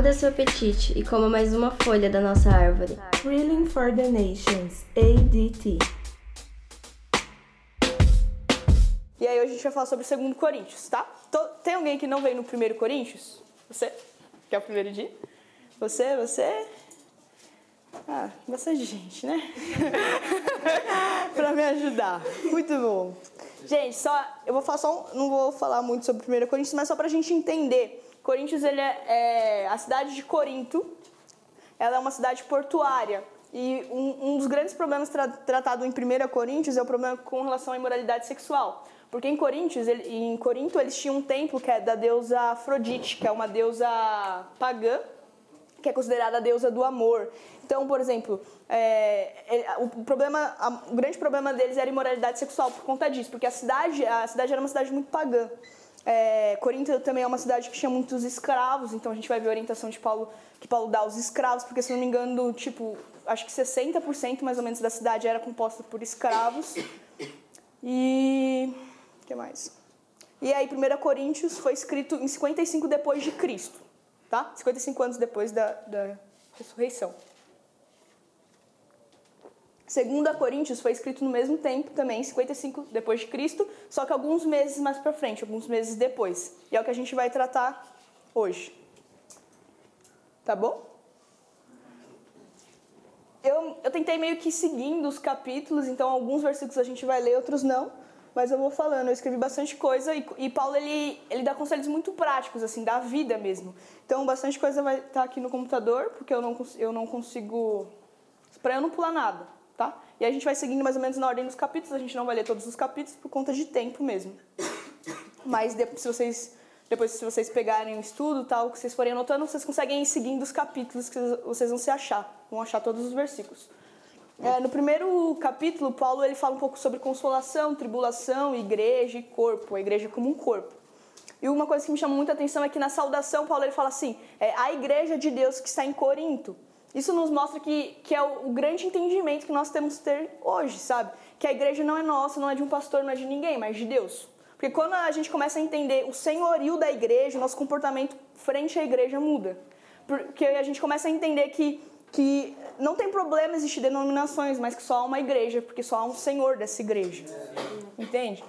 Abra seu apetite e coma mais uma folha da nossa árvore. Thrilling for the Nations, ADT. E aí hoje a gente vai falar sobre o 2 Coríntios, tá? Tem alguém que não veio no 1 Coríntios? Você? Que é o primeiro dia? Você, você? Ah, bastante gente, né? pra me ajudar. Muito bom. Gente, só eu vou falar só, não vou falar muito sobre 1 Coríntios, mas só pra gente entender. Coríntios ele é, é a cidade de Corinto. Ela é uma cidade portuária. E um, um dos grandes problemas tra tratado em 1 Coríntios é o problema com relação à imoralidade sexual. Porque em Coríntios, ele, em Corinto, eles tinham um templo que é da deusa Afrodite, que é uma deusa pagã, que é considerada a deusa do amor. Então, por exemplo, é, o, problema, o grande problema deles era a imoralidade sexual por conta disso, porque a cidade, a cidade era uma cidade muito pagã. É, Corinto também é uma cidade que tinha muitos escravos, então a gente vai ver a orientação de Paulo que Paulo dá aos escravos, porque se não me engano, tipo, acho que 60% mais ou menos da cidade era composta por escravos. E que mais? E aí 1 Coríntios foi escrito em 55 depois de Cristo, tá? 55 anos depois da, da ressurreição. 2 Coríntios foi escrito no mesmo tempo também, 55 depois de Cristo, só que alguns meses mais para frente, alguns meses depois. E é o que a gente vai tratar hoje. Tá bom? Eu, eu tentei meio que seguindo os capítulos, então alguns versículos a gente vai ler, outros não, mas eu vou falando. Eu escrevi bastante coisa e, e Paulo ele, ele dá conselhos muito práticos, assim, da vida mesmo. Então bastante coisa vai estar tá aqui no computador, porque eu não, eu não consigo. para eu não pular nada? E a gente vai seguindo mais ou menos na ordem dos capítulos, a gente não vai ler todos os capítulos por conta de tempo mesmo. Mas se vocês, depois se vocês pegarem o estudo tal, que vocês forem anotando, vocês conseguem ir seguindo os capítulos que vocês vão se achar, vão achar todos os versículos. É, no primeiro capítulo, Paulo ele fala um pouco sobre consolação, tribulação, igreja e corpo, a igreja como um corpo. E uma coisa que me chamou muita atenção é que na saudação, Paulo ele fala assim: é, a igreja de Deus que está em Corinto. Isso nos mostra que, que é o, o, grande entendimento que nós temos que ter hoje, sabe? Que a igreja não é nossa, não é de um pastor, não é de ninguém, mas de Deus. Porque quando a gente começa a entender o senhorio da igreja, o nosso comportamento frente à igreja muda. Porque a gente começa a entender que, que não tem problema existir denominações, mas que só há uma igreja, porque só há um senhor dessa igreja. Entende?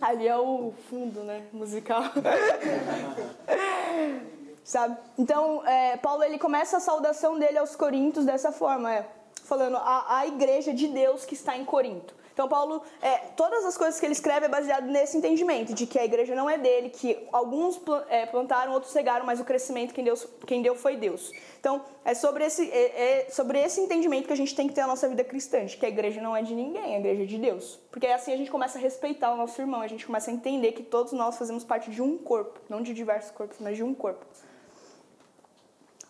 Ali é o fundo, né, musical. sabe? Então, é, Paulo ele começa a saudação dele aos Coríntios dessa forma, é, falando a, a igreja de Deus que está em Corinto. Então, Paulo, é, todas as coisas que ele escreve é baseado nesse entendimento de que a igreja não é dele, que alguns é, plantaram, outros cegaram, mas o crescimento quem, Deus, quem deu foi Deus. Então, é sobre, esse, é, é sobre esse entendimento que a gente tem que ter a nossa vida cristã, de que a igreja não é de ninguém, a igreja é de Deus. Porque assim a gente começa a respeitar o nosso irmão, a gente começa a entender que todos nós fazemos parte de um corpo, não de diversos corpos, mas de um corpo.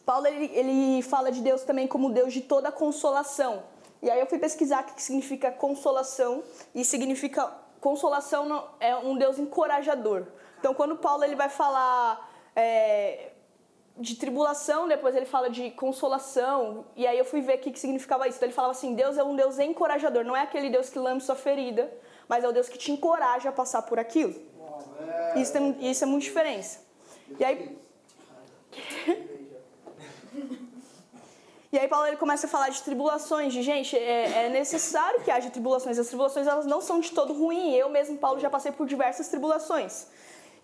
Paulo ele, ele fala de Deus também como Deus de toda consolação. E aí eu fui pesquisar o que significa consolação e significa consolação é um Deus encorajador. Então quando Paulo ele vai falar é, de tribulação, depois ele fala de consolação, e aí eu fui ver o que, que significava isso. Então ele falava assim: Deus é um Deus encorajador, não é aquele Deus que lambe sua ferida, mas é o Deus que te encoraja a passar por aquilo. Isso, tem, isso é muito diferença. E aí. E aí Paulo ele começa a falar de tribulações, de gente, é, é, necessário que haja tribulações. As tribulações elas não são de todo ruim. Eu mesmo, Paulo, já passei por diversas tribulações.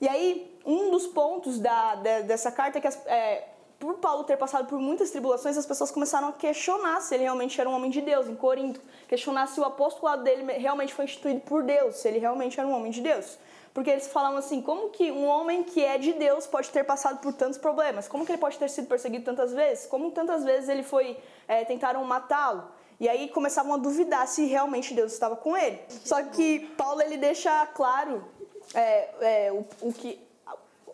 E aí, um dos pontos da, da dessa carta é que, as, é, por Paulo ter passado por muitas tribulações, as pessoas começaram a questionar se ele realmente era um homem de Deus, em Corinto. Questionar se o apostolado dele realmente foi instituído por Deus, se ele realmente era um homem de Deus. Porque eles falavam assim: como que um homem que é de Deus pode ter passado por tantos problemas? Como que ele pode ter sido perseguido tantas vezes? Como tantas vezes ele foi. É, tentaram matá-lo? E aí começavam a duvidar se realmente Deus estava com ele. Só que Paulo ele deixa claro é, é, o, o, que.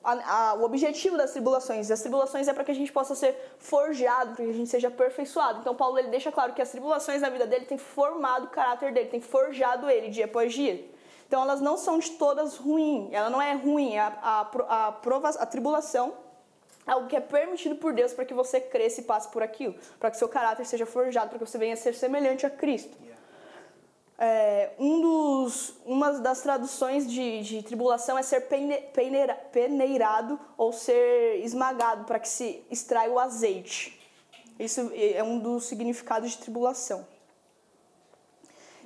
A, a, o objetivo das tribulações. As tribulações é para que a gente possa ser forjado, para que a gente seja aperfeiçoado. Então Paulo ele deixa claro que as tribulações na vida dele têm formado o caráter dele, têm forjado ele dia após dia. Então elas não são de todas ruins, ela não é ruim, a, a, a, prova, a tribulação é algo que é permitido por Deus para que você cresça e passe por aquilo, para que seu caráter seja forjado, para que você venha a ser semelhante a Cristo. é, um dos, uma das traduções de, de tribulação é ser peneira, peneirado ou ser esmagado para que se extraia o azeite. Isso é um dos significados de tribulação.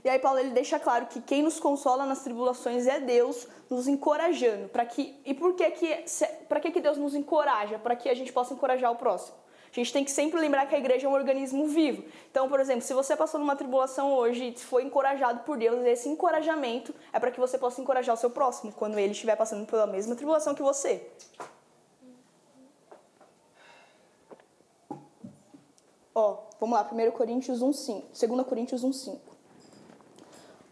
E aí Paulo ele deixa claro que quem nos consola nas tribulações é Deus, nos encorajando, para que e por que que para que que Deus nos encoraja? Para que a gente possa encorajar o próximo. A gente tem que sempre lembrar que a igreja é um organismo vivo. Então, por exemplo, se você passou numa tribulação hoje e foi encorajado por Deus, esse encorajamento é para que você possa encorajar o seu próximo quando ele estiver passando pela mesma tribulação que você. Ó, vamos lá, 1 Coríntios 1:5, 2 Coríntios 1:5.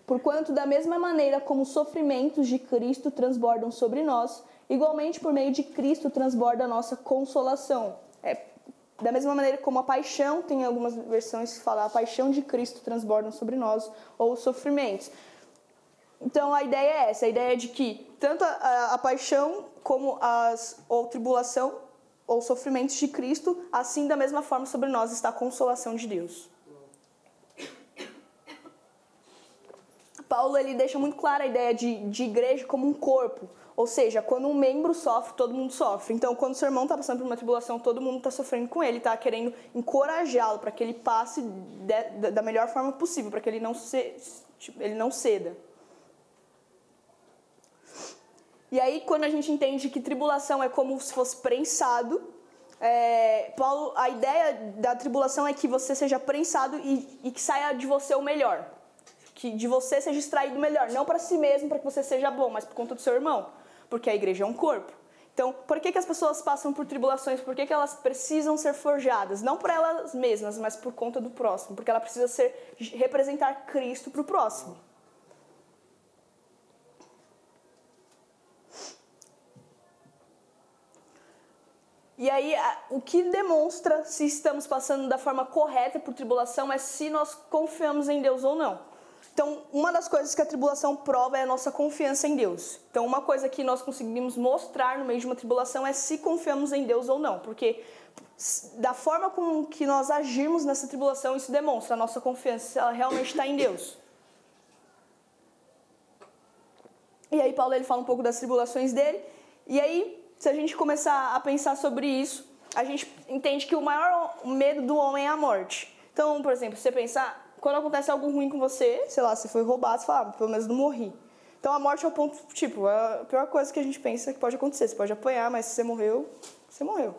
Porquanto da mesma maneira como os sofrimentos de Cristo transbordam sobre nós, igualmente por meio de Cristo transborda a nossa consolação. É da mesma maneira como a paixão, tem algumas versões que falam a paixão de Cristo transbordam sobre nós, ou os sofrimentos. Então a ideia é essa, a ideia é de que tanto a, a, a paixão como as ou tribulação ou sofrimentos de Cristo, assim da mesma forma sobre nós está a consolação de Deus. Paulo ele deixa muito clara a ideia de, de igreja como um corpo. Ou seja, quando um membro sofre, todo mundo sofre. Então, quando seu irmão está passando por uma tribulação, todo mundo está sofrendo com ele, está querendo encorajá-lo para que ele passe de, da melhor forma possível, para que ele não, se, tipo, ele não ceda. E aí, quando a gente entende que tribulação é como se fosse prensado, é, Paulo, a ideia da tribulação é que você seja prensado e, e que saia de você o melhor. Que de você seja extraído melhor. Não para si mesmo, para que você seja bom, mas por conta do seu irmão porque a igreja é um corpo. Então, por que, que as pessoas passam por tribulações? Por que, que elas precisam ser forjadas? Não por elas mesmas, mas por conta do próximo. Porque ela precisa ser representar Cristo para o próximo. E aí, o que demonstra se estamos passando da forma correta por tribulação é se nós confiamos em Deus ou não. Então, uma das coisas que a tribulação prova é a nossa confiança em Deus. Então, uma coisa que nós conseguimos mostrar no meio de uma tribulação é se confiamos em Deus ou não, porque da forma com que nós agimos nessa tribulação, isso demonstra a nossa confiança, se ela realmente está em Deus. E aí Paulo ele fala um pouco das tribulações dele, e aí, se a gente começar a pensar sobre isso, a gente entende que o maior medo do homem é a morte. Então, por exemplo, você pensar, quando acontece algo ruim com você, sei lá, você foi roubado, você fala, ah, pelo menos não morri. Então a morte é o ponto, tipo, é a pior coisa que a gente pensa que pode acontecer. Você pode apanhar, mas se você morreu, você morreu.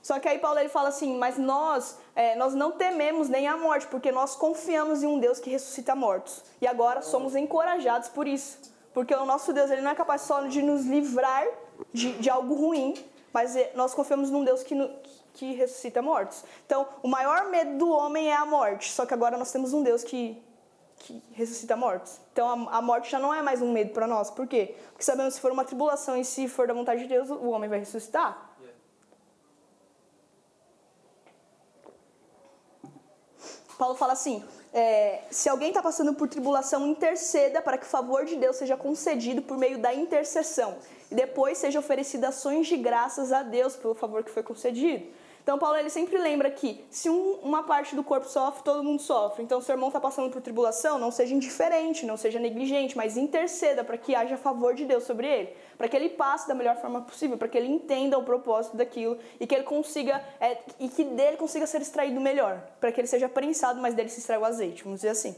Só que aí Paulo ele fala assim, mas nós, é, nós não tememos nem a morte, porque nós confiamos em um Deus que ressuscita mortos. E agora somos encorajados por isso. Porque o nosso Deus ele não é capaz só de nos livrar de, de algo ruim, mas é, nós confiamos num Deus que, que ressuscita mortos. Então, o maior medo do homem é a morte, só que agora nós temos um Deus que, que ressuscita mortos. Então, a, a morte já não é mais um medo para nós. Por quê? Porque sabemos que se for uma tribulação e se for da vontade de Deus, o homem vai ressuscitar. Paulo fala assim: é, se alguém está passando por tribulação, interceda para que o favor de Deus seja concedido por meio da intercessão. E depois seja oferecida ações de graças a Deus pelo favor que foi concedido. Então, Paulo ele sempre lembra que se um, uma parte do corpo sofre, todo mundo sofre. Então, se o irmão está passando por tribulação, não seja indiferente, não seja negligente, mas interceda para que haja favor de Deus sobre ele, para que ele passe da melhor forma possível, para que ele entenda o propósito daquilo e que ele consiga é, e que dele consiga ser extraído melhor, para que ele seja prensado, mas dele se extraia o azeite, vamos dizer assim.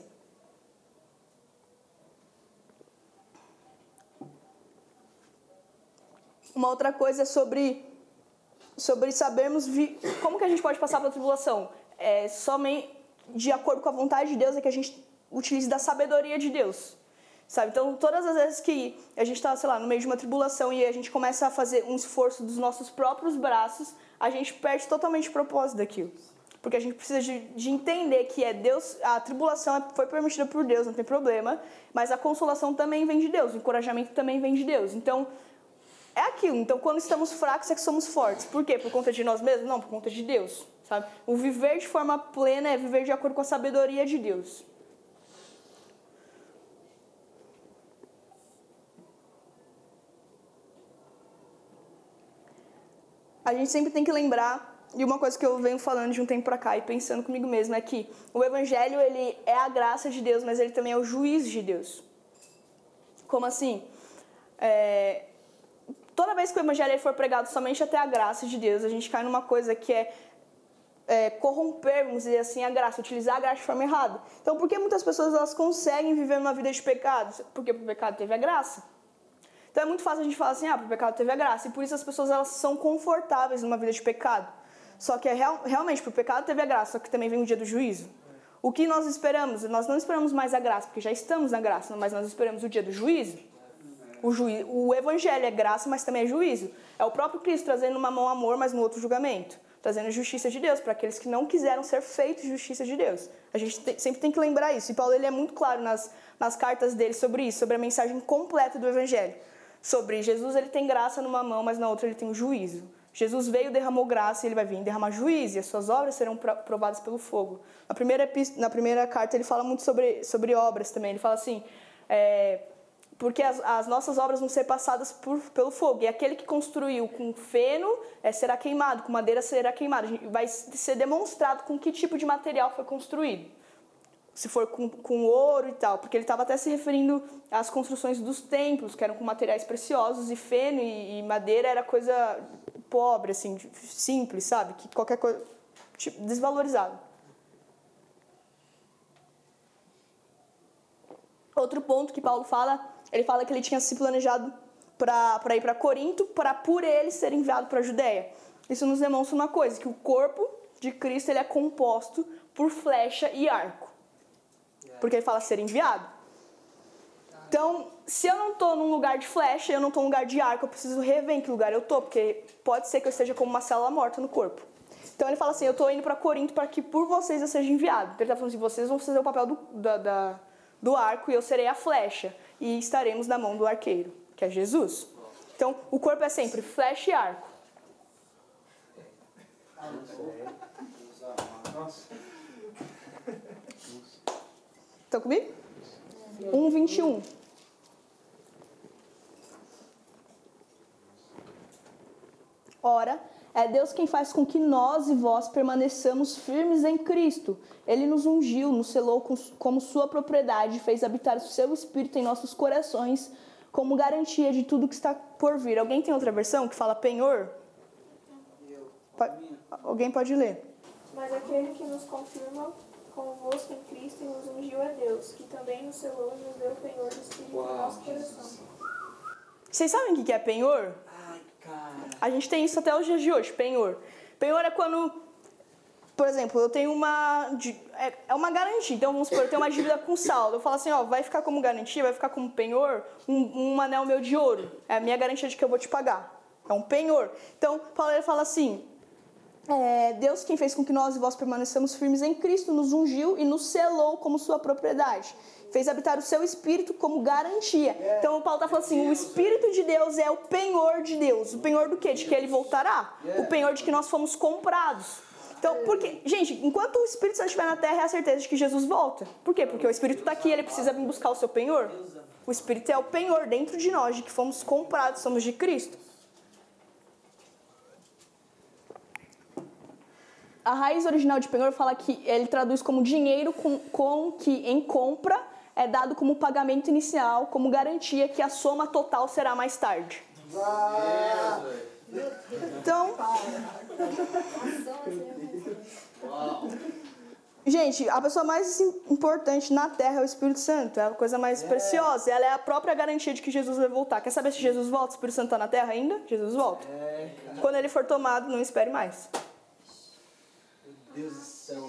Uma outra coisa é sobre sobre sabermos vi... como que a gente pode passar pela tribulação. É, somente de acordo com a vontade de Deus é que a gente utilize da sabedoria de Deus. Sabe? Então, todas as vezes que a gente está, sei lá, no meio de uma tribulação e a gente começa a fazer um esforço dos nossos próprios braços, a gente perde totalmente o propósito daquilo. Porque a gente precisa de, de entender que é Deus, a tribulação é, foi permitida por Deus, não tem problema, mas a consolação também vem de Deus, o encorajamento também vem de Deus. Então, é aquilo. Então, quando estamos fracos, é que somos fortes. Por quê? Por conta de nós mesmos? Não, por conta de Deus. Sabe? O viver de forma plena é viver de acordo com a sabedoria de Deus. A gente sempre tem que lembrar e uma coisa que eu venho falando de um tempo pra cá e pensando comigo mesmo é que o evangelho ele é a graça de Deus, mas ele também é o juízo de Deus. Como assim? É, toda vez que o evangelho for pregado somente até a graça de Deus, a gente cai numa coisa que é, é corromper, vamos dizer assim, a graça, utilizar a graça de forma errada. Então, por que muitas pessoas elas conseguem viver uma vida de pecado? Porque o pecado teve a graça. Então é muito fácil a gente falar assim, ah, o pecado teve a graça. E por isso as pessoas elas são confortáveis numa vida de pecado. Só que é real, realmente, o pecado teve a graça, só que também vem o dia do juízo. O que nós esperamos? Nós não esperamos mais a graça, porque já estamos na graça, mas nós esperamos o dia do juízo. O, juízo, o evangelho é graça, mas também é juízo. É o próprio Cristo trazendo uma mão amor, mas no outro julgamento. Trazendo justiça de Deus para aqueles que não quiseram ser feitos justiça de Deus. A gente sempre tem que lembrar isso. E Paulo ele é muito claro nas, nas cartas dele sobre isso, sobre a mensagem completa do evangelho. Sobre Jesus, ele tem graça numa mão, mas na outra ele tem o juízo. Jesus veio, derramou graça e ele vai vir derramar juízo, e as suas obras serão provadas pelo fogo. Na primeira, na primeira carta ele fala muito sobre, sobre obras também. Ele fala assim: é, porque as, as, nossas obras vão ser passadas por, pelo fogo, e aquele que construiu com feno é, será queimado, com madeira será queimado. Vai ser demonstrado com que tipo de material foi construído se for com, com ouro e tal, porque ele estava até se referindo às construções dos templos, que eram com materiais preciosos, e feno e, e madeira era coisa pobre, assim, simples, sabe? Que qualquer coisa. Tipo, desvalorizado. Outro ponto que Paulo fala, ele fala que ele tinha se planejado para ir para Corinto, para por ele ser enviado para a Judéia. Isso nos demonstra uma coisa, que o corpo de Cristo ele é composto por flecha e arco. Porque ele fala ser enviado. Então, se eu não estou num lugar de flecha, eu não estou num lugar de arco, eu preciso rever em que lugar eu estou, porque pode ser que eu esteja como uma célula morta no corpo. Então ele fala assim: eu estou indo para Corinto para que por vocês eu seja enviado. Então ele está falando assim: vocês vão fazer o papel do, da, da, do arco e eu serei a flecha. E estaremos na mão do arqueiro, que é Jesus. Então o corpo é sempre flecha e arco. Estão comigo? 1,21. Ora, é Deus quem faz com que nós e vós permaneçamos firmes em Cristo. Ele nos ungiu, nos selou como sua propriedade, fez habitar o seu Espírito em nossos corações, como garantia de tudo que está por vir. Alguém tem outra versão que fala penhor? Pode, alguém pode ler. Mas aquele que nos confirma convosco em Cristo e nos ungiu é Deus, que também nos selou e nos deu o penhor do Espírito Uau, em nosso coração. Vocês sabem o que é penhor? A gente tem isso até os dias de hoje, penhor. Penhor é quando, por exemplo, eu tenho uma. É, é uma garantia. Então, vamos supor, eu tenho uma dívida com saldo. Eu falo assim, ó, vai ficar como garantia, vai ficar como penhor um, um anel meu de ouro. É a minha garantia de que eu vou te pagar. É um penhor. Então, Paulo ele fala assim: é, Deus quem fez com que nós e vós permaneçamos firmes em Cristo, nos ungiu e nos selou como sua propriedade fez habitar o seu espírito como garantia. Então o Paulo está falando assim: o espírito de Deus é o penhor de Deus. O penhor do quê? De que ele voltará. O penhor de que nós fomos comprados. Então, porque, gente, enquanto o Espírito Santo estiver na terra, é a certeza de que Jesus volta. Por quê? Porque o Espírito está aqui, ele precisa vir buscar o seu penhor. O Espírito é o penhor dentro de nós, de que fomos comprados, somos de Cristo. A raiz original de penhor fala que ele traduz como dinheiro com, com que em compra é dado como pagamento inicial, como garantia que a soma total será mais tarde. Então. Gente, a pessoa mais importante na Terra é o Espírito Santo, é a coisa mais preciosa. Ela é a própria garantia de que Jesus vai voltar. Quer saber se Jesus volta? O Espírito Santo está na Terra ainda? Jesus volta. Quando ele for tomado, não espere mais. Meu Deus do céu,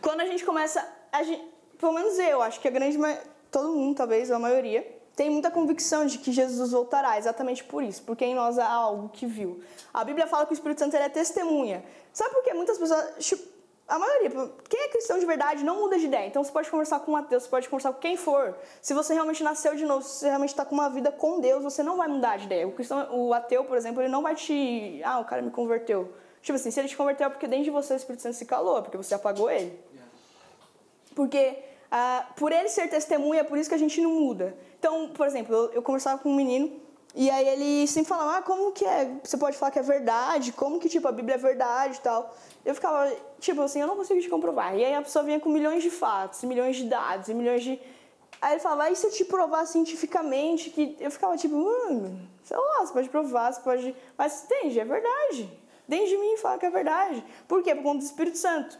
Quando a gente começa, a gente, pelo menos eu, acho que a grande todo mundo, talvez, a maioria, tem muita convicção de que Jesus voltará, exatamente por isso, porque em nós há algo que viu. A Bíblia fala que o Espírito Santo é testemunha. Sabe por que muitas pessoas, a maioria, quem é cristão de verdade não muda de ideia. Então você pode conversar com um ateu, você pode conversar com quem for. Se você realmente nasceu de novo, se você realmente está com uma vida com Deus, você não vai mudar de ideia. O, cristão, o ateu, por exemplo, ele não vai te. Ah, o cara me converteu. Tipo assim, se ele te converteu é porque dentro de você o Espírito Santo se calou, é porque você apagou ele. Porque ah, por ele ser testemunha, é por isso que a gente não muda. Então, por exemplo, eu, eu conversava com um menino E aí ele sempre falava, ah, como que é? Você pode falar que é verdade? Como que, tipo, a Bíblia é verdade e tal? Eu ficava, tipo assim, eu não consigo te comprovar. E aí a pessoa vinha com milhões de fatos, milhões de dados, e milhões de... Aí ele falava, e se eu te provar cientificamente que... Eu ficava tipo, mano, sei lá, você pode provar, você pode... Mas entende, é verdade. Dentro de mim fala que é verdade. Por quê? Por conta do Espírito Santo.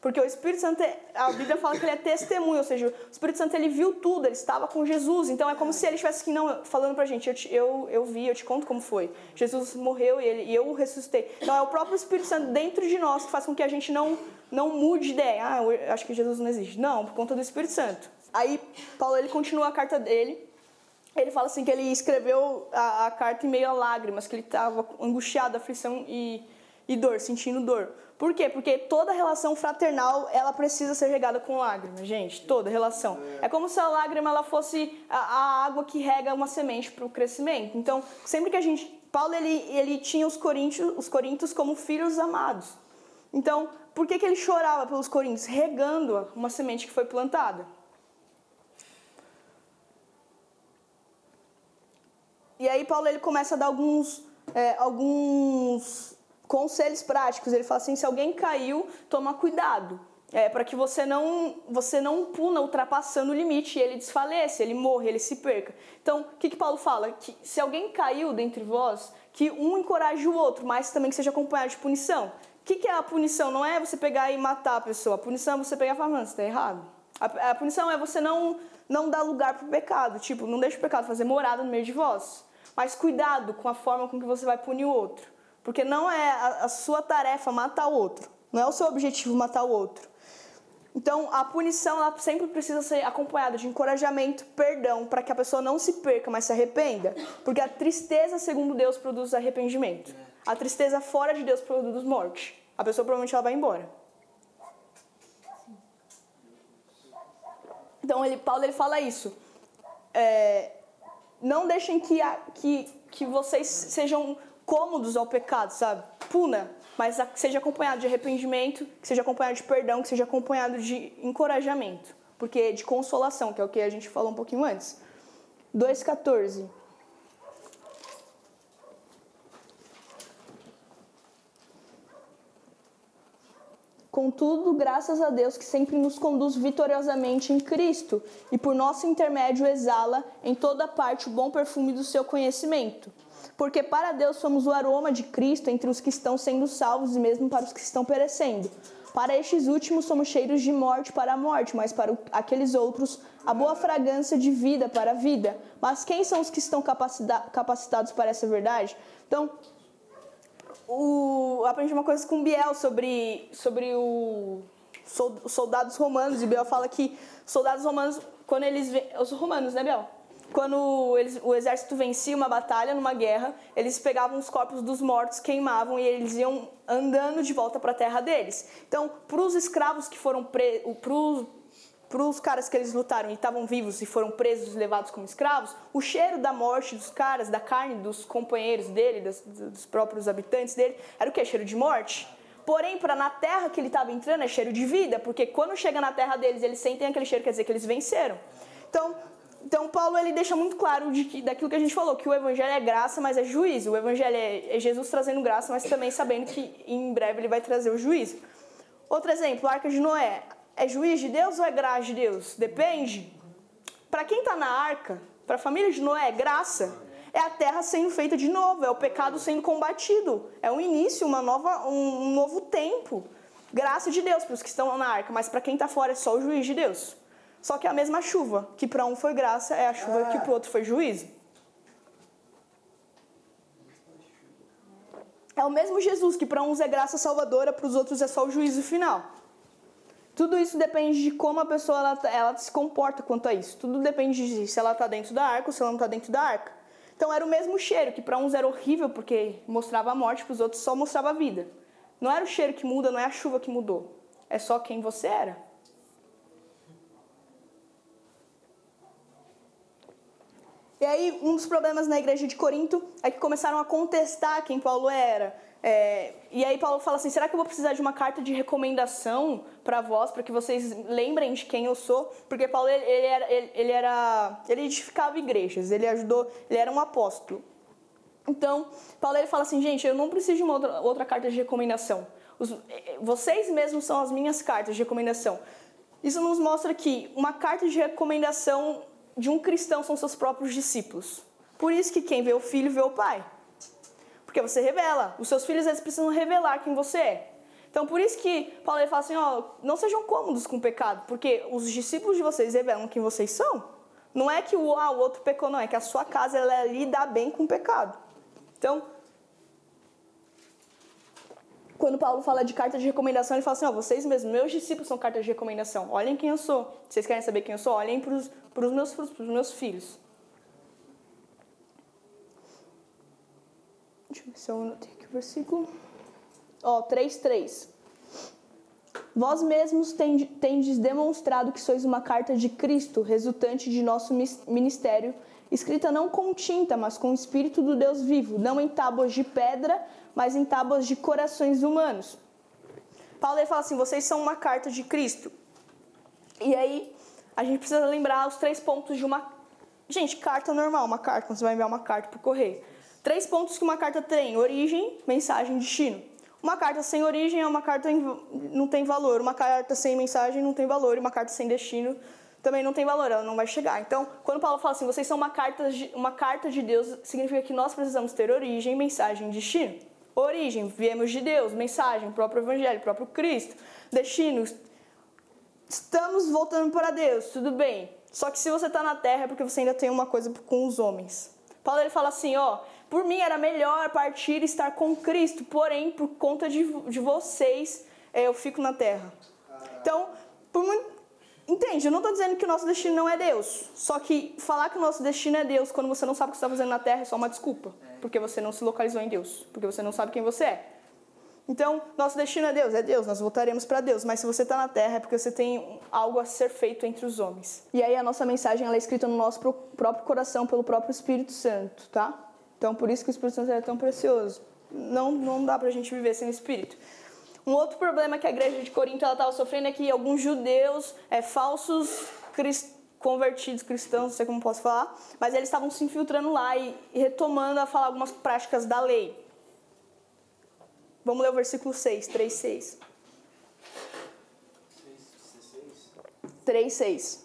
Porque o Espírito Santo, é, a Bíblia fala que ele é testemunho, ou seja, o Espírito Santo ele viu tudo, ele estava com Jesus. Então é como se ele estivesse aqui não, falando pra gente, eu, te, eu, eu vi, eu te conto como foi. Jesus morreu e, ele, e eu o ressuscitei. Então é o próprio Espírito Santo dentro de nós que faz com que a gente não, não mude de ideia. Ah, eu acho que Jesus não existe. Não, por conta do Espírito Santo. Aí Paulo ele continua a carta dele. Ele fala assim que ele escreveu a, a carta em meio a lágrimas, que ele estava angustiado, aflição e, e dor, sentindo dor. Por quê? Porque toda relação fraternal, ela precisa ser regada com lágrimas, gente. Toda relação. É como se a lágrima ela fosse a, a água que rega uma semente para o crescimento. Então, sempre que a gente... Paulo, ele, ele tinha os coríntios, os coríntios como filhos amados. Então, por que, que ele chorava pelos coríntios? Regando uma semente que foi plantada. E aí Paulo ele começa a dar alguns, é, alguns conselhos práticos. Ele fala assim: se alguém caiu, toma cuidado. É, para que você não, você não puna ultrapassando o limite e ele desfaleça, ele morre, ele se perca. Então, o que, que Paulo fala? Que se alguém caiu dentre vós, que um encoraje o outro, mas também que seja acompanhado de punição. O que, que é a punição? Não é você pegar e matar a pessoa. A punição é você pegar e falar, mano, você está errado. A, a, punição é você não, não dar lugar para o pecado. Tipo, não deixe o pecado fazer morada no meio de vós. Mas cuidado com a forma com que você vai punir o outro. Porque não é a, sua tarefa matar o outro. Não é o seu objetivo matar o outro. Então, a punição ela sempre precisa ser acompanhada de encorajamento, perdão, para que a pessoa não se perca, mas se arrependa. Porque a tristeza, segundo Deus, produz arrependimento. A tristeza fora de Deus produz morte. A pessoa provavelmente ela vai embora. Então, ele, Paulo ele fala isso. É, não deixem que, a, que, que vocês sejam cômodos ao pecado, sabe? Puna, mas que seja acompanhado de arrependimento, que seja acompanhado de perdão, que seja acompanhado de encorajamento, porque de consolação, que é o que a gente falou um pouquinho antes. 2:14 Contudo, graças a Deus que sempre nos conduz vitoriosamente em Cristo e por nosso intermédio exala em toda parte o bom perfume do seu conhecimento porque para Deus somos o aroma de Cristo entre os que estão sendo salvos e mesmo para os que estão perecendo. Para estes últimos somos cheiros de morte para a morte, mas para aqueles outros a boa fragrância de vida para a vida. Mas quem são os que estão capacitados para essa verdade? Então, o, aprendi uma coisa com Biel sobre, sobre o, os soldados romanos. E Biel fala que soldados romanos, quando eles. Os romanos, né, Biel? quando eles, o exército vencia uma batalha numa guerra, eles pegavam os corpos dos mortos, queimavam e eles iam andando de volta para a terra deles. Então, para os escravos que foram presos, para os caras que eles lutaram e estavam vivos e foram presos e levados como escravos, o cheiro da morte dos caras, da carne dos companheiros dele, das, dos próprios habitantes dele, era o que? Cheiro de morte. Porém, para na terra que ele estava entrando é cheiro de vida, porque quando chega na terra deles, eles sentem aquele cheiro, quer dizer que eles venceram. Então, então, Paulo ele deixa muito claro de que, daquilo que a gente falou, que o evangelho é graça, mas é juízo. O evangelho é, é Jesus trazendo graça, mas também sabendo que em breve ele vai trazer o juízo. Outro exemplo, a arca de Noé. É juiz de Deus ou é graça de Deus? Depende. Para quem está na arca, para a família de Noé, é graça. É a terra sendo feita de novo, é o pecado sendo combatido. É um início, uma nova, um, novo tempo. Graça de Deus para os que estão na arca, mas para quem está fora é só o juiz de Deus. Só que é a mesma chuva, que para um foi graça, é a chuva ah. que para o outro foi juízo. É o mesmo Jesus que para uns é graça salvadora, para os outros é só o juízo final. Tudo isso depende de como a pessoa ela, ela se comporta quanto a isso. Tudo depende de se ela está dentro da arca ou se ela não está dentro da arca. Então era o mesmo cheiro, que para uns era horrível porque mostrava a morte, para os outros só mostrava a vida. Não era o cheiro que muda, não é a chuva que mudou. É só quem você era. E aí, um dos problemas na igreja de Corinto é que começaram a contestar quem Paulo era. É, e aí Paulo fala assim: será que eu vou precisar de uma carta de recomendação para vós, para que vocês lembrem de quem eu sou? Porque Paulo ele, ele era, ele, ele, era, ele edificava igrejas, ele ajudou, ele era um apóstolo. Então Paulo ele fala assim: gente, eu não preciso de uma outra, outra carta de recomendação. Os, vocês mesmos são as minhas cartas de recomendação. Isso nos mostra que uma carta de recomendação de um cristão são seus próprios discípulos. Por isso que quem vê o filho vê o pai. Porque você revela. Os seus filhos eles precisam revelar quem você é. Então, por isso que Paulo ele fala assim, ó, não sejam cômodos com o pecado, porque os discípulos de vocês revelam quem vocês são. Não é que o, ah, o outro pecou, não, é que a sua casa ela lida bem com o pecado. Então, quando Paulo fala de carta de recomendação, ele fala assim, ó, vocês mesmos, meus discípulos são cartas de recomendação. Olhem quem eu sou. Vocês querem saber quem eu sou? Olhem para os meus frutos, para os meus filhos. Deixa eu ver se eu anotei aqui o versículo. Ó, 3.3. Vós mesmos tendes demonstrado que sois uma carta de Cristo, resultante de nosso ministério, escrita não com tinta, mas com o Espírito do Deus vivo, não em tábuas de pedra, mas em tábuas de corações humanos. Paulo ele fala assim: vocês são uma carta de Cristo. E aí, a gente precisa lembrar os três pontos de uma. Gente, carta normal, uma carta, quando você vai enviar uma carta por correio. Três pontos que uma carta tem: origem, mensagem, destino. Uma carta sem origem é uma carta não tem valor. Uma carta sem mensagem não tem valor. E uma carta sem destino também não tem valor, ela não vai chegar. Então, quando Paulo fala assim, vocês são uma carta de, uma carta de Deus, significa que nós precisamos ter origem, mensagem destino. Origem, viemos de Deus, mensagem, próprio Evangelho, próprio Cristo. Destino, estamos voltando para Deus, tudo bem. Só que se você está na terra é porque você ainda tem uma coisa com os homens. Paulo ele fala assim, ó, por mim era melhor partir e estar com Cristo, porém, por conta de, de vocês, é, eu fico na terra. Então, por muito, Entende? Eu não estou dizendo que o nosso destino não é Deus. Só que falar que o nosso destino é Deus quando você não sabe o que está fazendo na Terra é só uma desculpa. Porque você não se localizou em Deus. Porque você não sabe quem você é. Então, nosso destino é Deus, é Deus, nós voltaremos para Deus. Mas se você está na Terra é porque você tem algo a ser feito entre os homens. E aí a nossa mensagem ela é escrita no nosso próprio coração pelo próprio Espírito Santo, tá? Então, por isso que o Espírito Santo é tão precioso. Não, não dá pra gente viver sem o Espírito. Um outro problema que a igreja de Corinto estava sofrendo é que alguns judeus, é, falsos crist... convertidos cristãos, não sei como posso falar, mas eles estavam se infiltrando lá e, e retomando a falar algumas práticas da lei. Vamos ler o versículo 6, 3, 6. 3, 6.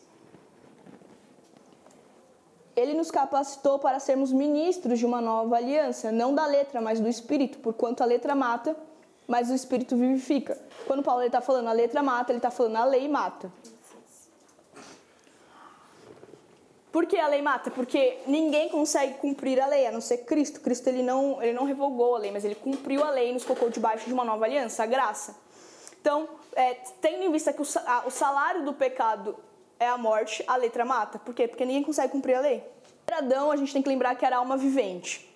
Ele nos capacitou para sermos ministros de uma nova aliança, não da letra, mas do espírito, porquanto a letra mata, mas o espírito vivifica. Quando Paulo está falando a letra mata, ele está falando a lei mata. Por que a lei mata? Porque ninguém consegue cumprir a lei, a não ser Cristo. Cristo ele não, ele não revogou a lei, mas ele cumpriu a lei e nos colocou debaixo de uma nova aliança, a graça. Então, é, tendo em vista que o, a, o salário do pecado é a morte, a letra mata. Por quê? Porque ninguém consegue cumprir a lei. Adão, a gente tem que lembrar que era alma vivente,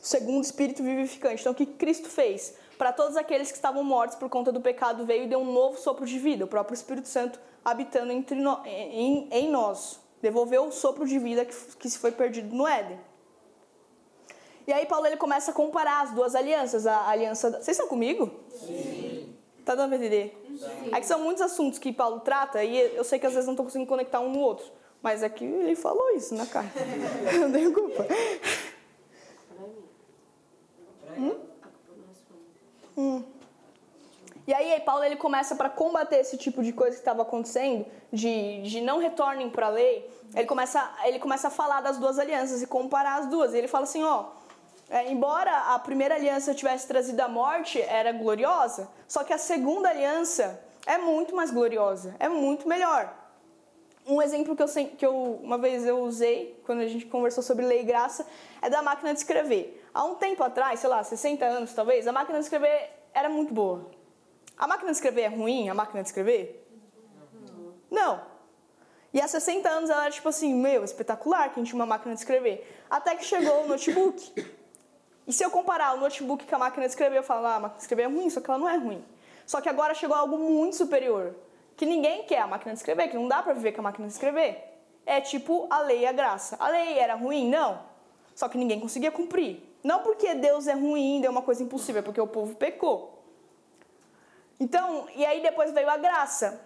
segundo o espírito vivificante. Então, o que Cristo fez? Para todos aqueles que estavam mortos por conta do pecado, veio e deu um novo sopro de vida, o próprio Espírito Santo habitando entre no, em, em nós. Devolveu o sopro de vida que, que se foi perdido no Éden. E aí Paulo ele começa a comparar as duas alianças, a aliança... Vocês estão comigo? Sim. Tá dando pra entender? É que são muitos assuntos que Paulo trata e eu sei que às vezes não estou conseguindo conectar um no outro. Mas é que ele falou isso na carta. não tenho culpa. Hum? Hum. E aí, Paulo ele começa para combater esse tipo de coisa que estava acontecendo, de, de não retornem para a lei. Ele começa, ele começa a falar das duas alianças e comparar as duas. E ele fala assim: ó, é, embora a primeira aliança tivesse trazido a morte, era gloriosa, só que a segunda aliança é muito mais gloriosa, é muito melhor. Um exemplo que eu, que eu uma vez eu usei, quando a gente conversou sobre lei e graça, é da máquina de escrever. Há um tempo atrás, sei lá, 60 anos talvez, a máquina de escrever era muito boa. A máquina de escrever é ruim, a máquina de escrever? Não. E há 60 anos ela era tipo assim, meu, espetacular que a gente tinha uma máquina de escrever. Até que chegou o notebook. E se eu comparar o notebook com a máquina de escrever, eu falo, ah, a máquina de escrever é ruim, só que ela não é ruim. Só que agora chegou algo muito superior, que ninguém quer a máquina de escrever, que não dá para viver com a máquina de escrever. É tipo a lei e a graça. A lei era ruim? Não. Só que ninguém conseguia cumprir. Não porque Deus é ruim, deu uma coisa impossível, é porque o povo pecou. Então, e aí depois veio a graça.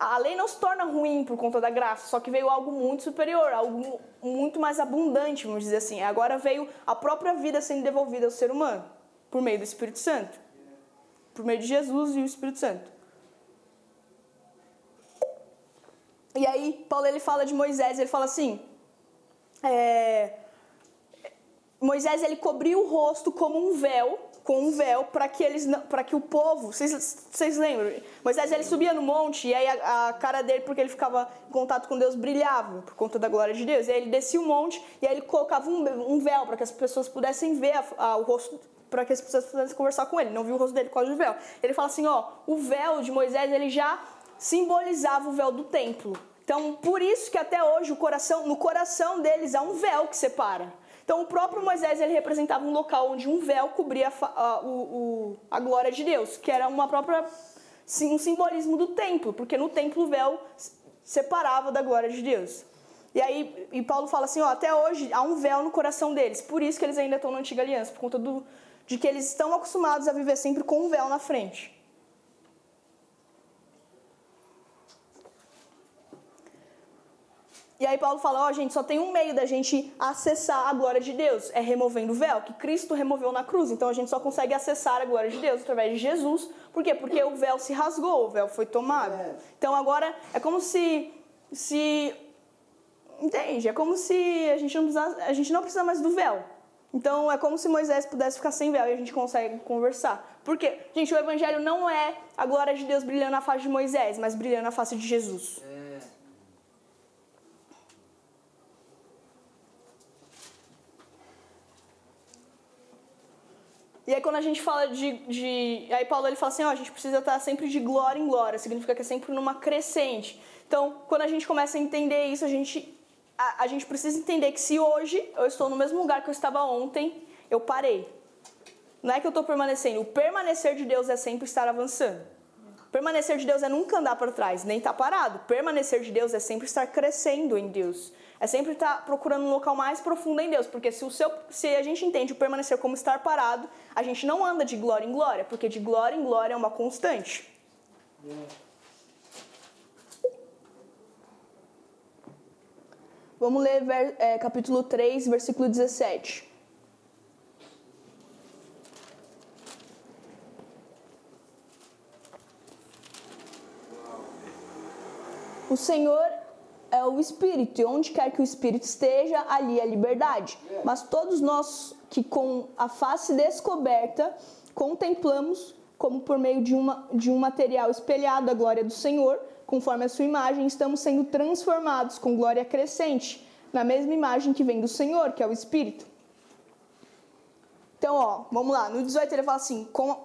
A lei não se torna ruim por conta da graça, só que veio algo muito superior, algo muito mais abundante, vamos dizer assim. Agora veio a própria vida sendo devolvida ao ser humano, por meio do Espírito Santo. Por meio de Jesus e o Espírito Santo. E aí, Paulo ele fala de Moisés, ele fala assim: é, Moisés ele cobriu o rosto como um véu, com um véu, para que eles para que o povo, vocês, lembram? Moisés ele subia no monte e aí a, a, cara dele, porque ele ficava em contato com Deus, brilhava por conta da glória de Deus. E aí ele descia o monte e aí ele colocava um, um véu para que as pessoas pudessem ver a, a, o rosto para que as pessoas pudessem conversar com ele. Não viu o rosto dele por causa do véu. Ele fala assim, ó, o véu de Moisés ele já simbolizava o véu do templo. Então, por isso que até hoje o coração, no coração deles há um véu que separa. Então, o próprio Moisés ele representava um local onde um véu cobria a, a, o, a glória de Deus, que era uma própria sim, um simbolismo do templo, porque no templo o véu separava da glória de Deus. E aí, e Paulo fala assim, ó, até hoje há um véu no coração deles, por isso que eles ainda estão na antiga aliança, por conta do, de que eles estão acostumados a viver sempre com um véu na frente. E aí Paulo fala, ó, oh, gente, só tem um meio da gente acessar a glória de Deus, é removendo o véu, que Cristo removeu na cruz. Então a gente só consegue acessar a glória de Deus através de Jesus. Por quê? Porque o véu se rasgou, o véu foi tomado. É. Então agora é como se se entende? É como se a gente não precisa, a gente não precisa mais do véu. Então é como se Moisés pudesse ficar sem véu e a gente consegue conversar. Por quê? Gente, o evangelho não é a glória de Deus brilhando na face de Moisés, mas brilhando na face de Jesus. É. E aí quando a gente fala de, de aí Paulo ele fala assim, ó, a gente precisa estar sempre de glória em glória, significa que é sempre numa crescente. Então, quando a gente começa a entender isso, a gente a, a gente precisa entender que se hoje eu estou no mesmo lugar que eu estava ontem, eu parei. Não é que eu estou permanecendo, o permanecer de Deus é sempre estar avançando. Permanecer de Deus é nunca andar para trás, nem estar tá parado. Permanecer de Deus é sempre estar crescendo em Deus. É sempre estar procurando um local mais profundo em Deus, porque se, o seu, se a gente entende o permanecer como estar parado, a gente não anda de glória em glória, porque de glória em glória é uma constante. Vamos ler é, capítulo 3, versículo 17. O Senhor é o Espírito, e onde quer que o Espírito esteja, ali é liberdade. Mas todos nós que com a face descoberta contemplamos, como por meio de, uma, de um material espelhado a glória do Senhor, conforme a sua imagem, estamos sendo transformados com glória crescente, na mesma imagem que vem do Senhor, que é o Espírito. Então, ó, vamos lá. No 18 ele fala assim: com,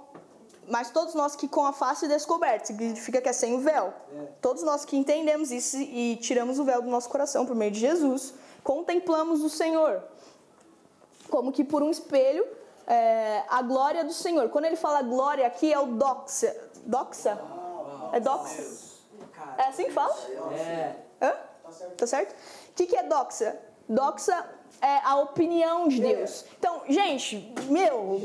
mas todos nós que com a face descoberta, significa que é sem o véu. É. Todos nós que entendemos isso e tiramos o véu do nosso coração por meio de Jesus, contemplamos o Senhor. Como que por um espelho, é, a glória do Senhor. Quando ele fala glória aqui, é o doxa. Doxa? É doxa? É assim que fala? É. Hã? Tá certo? O que, que é doxa? Doxa é a opinião de Deus. Então, gente, meu,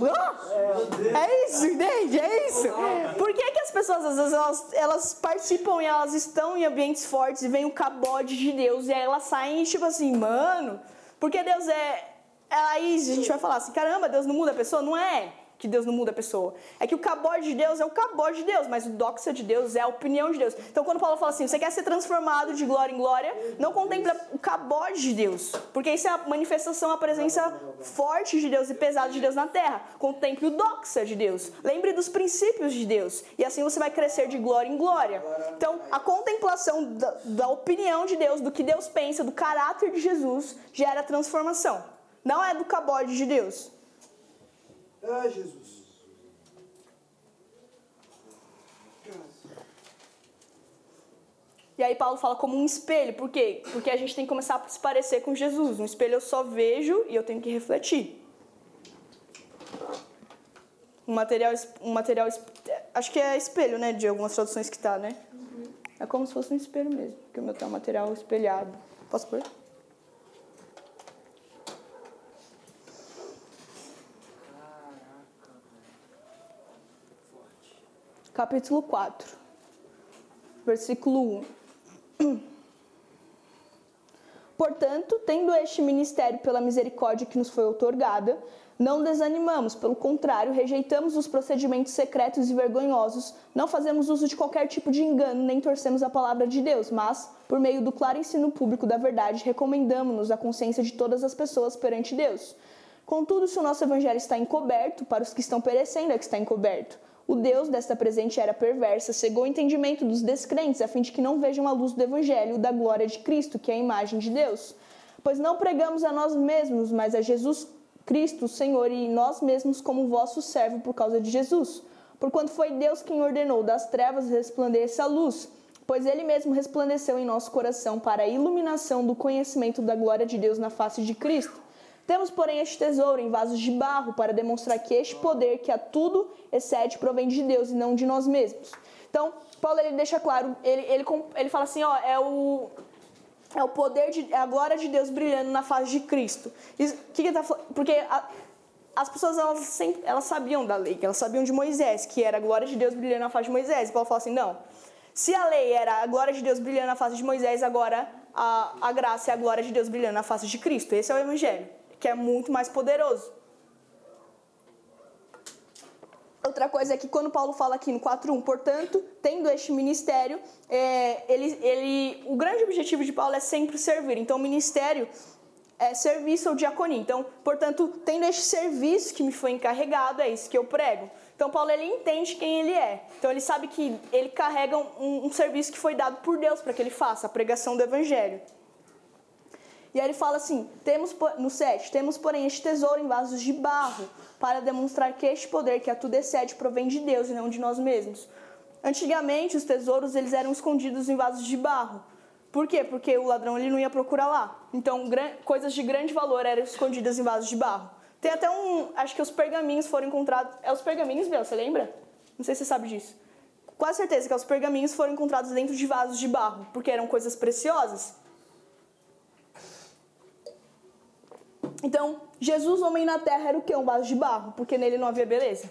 é isso, entende? É isso. Por que, que as pessoas, às vezes, elas, elas participam e elas estão em ambientes fortes e vem o cabode de Deus e aí elas saem tipo assim, mano, porque Deus é. Aí a gente vai falar assim, caramba, Deus não muda a pessoa? Não é que Deus não muda a pessoa. É que o cabode de Deus é o cabode de Deus, mas o doxa de Deus é a opinião de Deus. Então quando Paulo fala assim, você quer ser transformado de glória em glória, não contempla o cabode de Deus, porque isso é a manifestação, a presença forte de Deus e pesada de Deus na terra. Contemple o doxa de Deus. Lembre dos princípios de Deus. E assim você vai crescer de glória em glória. Então a contemplação da, da opinião de Deus, do que Deus pensa, do caráter de Jesus, gera transformação. Não é do cabode de Deus. Ah, Jesus. E aí Paulo fala como um espelho, por quê? Porque a gente tem que começar a se parecer com Jesus. Um espelho eu só vejo e eu tenho que refletir. Um material, um material, acho que é espelho, né, de algumas traduções que tá, né? É como se fosse um espelho mesmo, porque o meu tá um material espelhado. Posso pôr? Capítulo 4, versículo 1. Portanto, tendo este ministério pela misericórdia que nos foi outorgada, não desanimamos, pelo contrário, rejeitamos os procedimentos secretos e vergonhosos, não fazemos uso de qualquer tipo de engano, nem torcemos a palavra de Deus, mas, por meio do claro ensino público da verdade, recomendamos-nos à consciência de todas as pessoas perante Deus. Contudo, se o nosso evangelho está encoberto, para os que estão perecendo é que está encoberto. O Deus desta presente era perversa cegou o entendimento dos descrentes, a fim de que não vejam a luz do Evangelho da glória de Cristo, que é a imagem de Deus. Pois não pregamos a nós mesmos, mas a Jesus Cristo, Senhor, e nós mesmos como vosso servo por causa de Jesus. Porquanto foi Deus quem ordenou das trevas resplandeça a luz, pois ele mesmo resplandeceu em nosso coração para a iluminação do conhecimento da glória de Deus na face de Cristo. Temos, porém, este tesouro em vasos de barro para demonstrar que este poder que a tudo excede provém de Deus e não de nós mesmos. Então, Paulo ele deixa claro, ele, ele, ele fala assim, ó, é o, é o poder, de, é a glória de Deus brilhando na face de Cristo. Que tá, porque a, as pessoas elas, sempre, elas sabiam da lei, elas sabiam de Moisés, que era a glória de Deus brilhando na face de Moisés. E Paulo fala assim, não, se a lei era a glória de Deus brilhando na face de Moisés, agora a, a graça é a glória de Deus brilhando na face de Cristo. Esse é o evangelho que é muito mais poderoso. Outra coisa é que quando Paulo fala aqui no 4.1, portanto, tendo este ministério, é, ele, ele, o grande objetivo de Paulo é sempre servir. Então, o ministério é serviço ou diaconia. Então, portanto, tendo este serviço que me foi encarregado, é isso que eu prego. Então, Paulo ele entende quem ele é. Então, ele sabe que ele carrega um, um serviço que foi dado por Deus para que ele faça, a pregação do evangelho. E aí ele fala assim: temos no 7, temos, porém, este tesouro em vasos de barro, para demonstrar que este poder que a tudo excede provém de Deus e não de nós mesmos. Antigamente, os tesouros eles eram escondidos em vasos de barro. Por quê? Porque o ladrão ele não ia procurar lá. Então, coisas de grande valor eram escondidas em vasos de barro. Tem até um. Acho que os pergaminhos foram encontrados. É os pergaminhos, Bel, você lembra? Não sei se você sabe disso. Quase certeza que os pergaminhos foram encontrados dentro de vasos de barro, porque eram coisas preciosas. Então, Jesus, homem na terra, era o quê? Um vaso de barro, porque nele não havia beleza.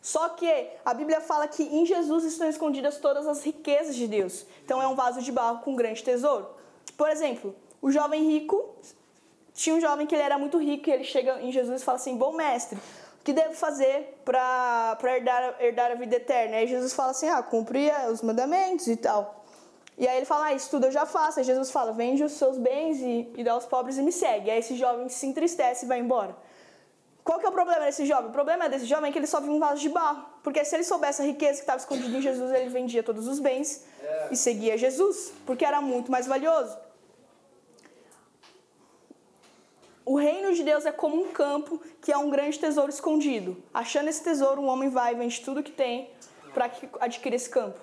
Só que a Bíblia fala que em Jesus estão escondidas todas as riquezas de Deus. Então é um vaso de barro com um grande tesouro. Por exemplo, o jovem rico, tinha um jovem que ele era muito rico e ele chega em Jesus e fala assim: Bom mestre, o que devo fazer para herdar, herdar a vida eterna? Aí Jesus fala assim: Ah, cumprir os mandamentos e tal. E aí ele fala, ah, isso tudo eu já faço. Aí Jesus fala, vende os seus bens e, e dá aos pobres e me segue. Aí esse jovem se entristece e vai embora. Qual que é o problema desse jovem? O problema desse jovem é que ele só viu um vaso de barro. Porque se ele soubesse a riqueza que estava escondida em Jesus, ele vendia todos os bens é. e seguia Jesus, porque era muito mais valioso. O reino de Deus é como um campo que é um grande tesouro escondido. Achando esse tesouro, um homem vai e vende tudo que tem para adquirir esse campo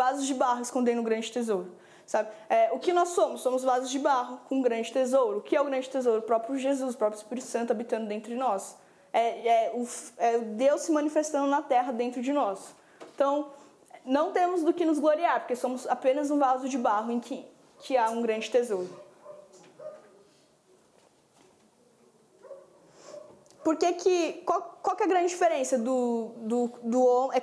vasos de barro escondendo um grande tesouro. Sabe? É, o que nós somos? Somos vasos de barro com um grande tesouro. O que é o grande tesouro? O próprio Jesus, o próprio Espírito Santo habitando dentro de nós. É, é, o, é Deus se manifestando na terra dentro de nós. Então, não temos do que nos gloriar, porque somos apenas um vaso de barro em que, que há um grande tesouro. Por que que, qual, qual que é a grande diferença do, do, do homem, é,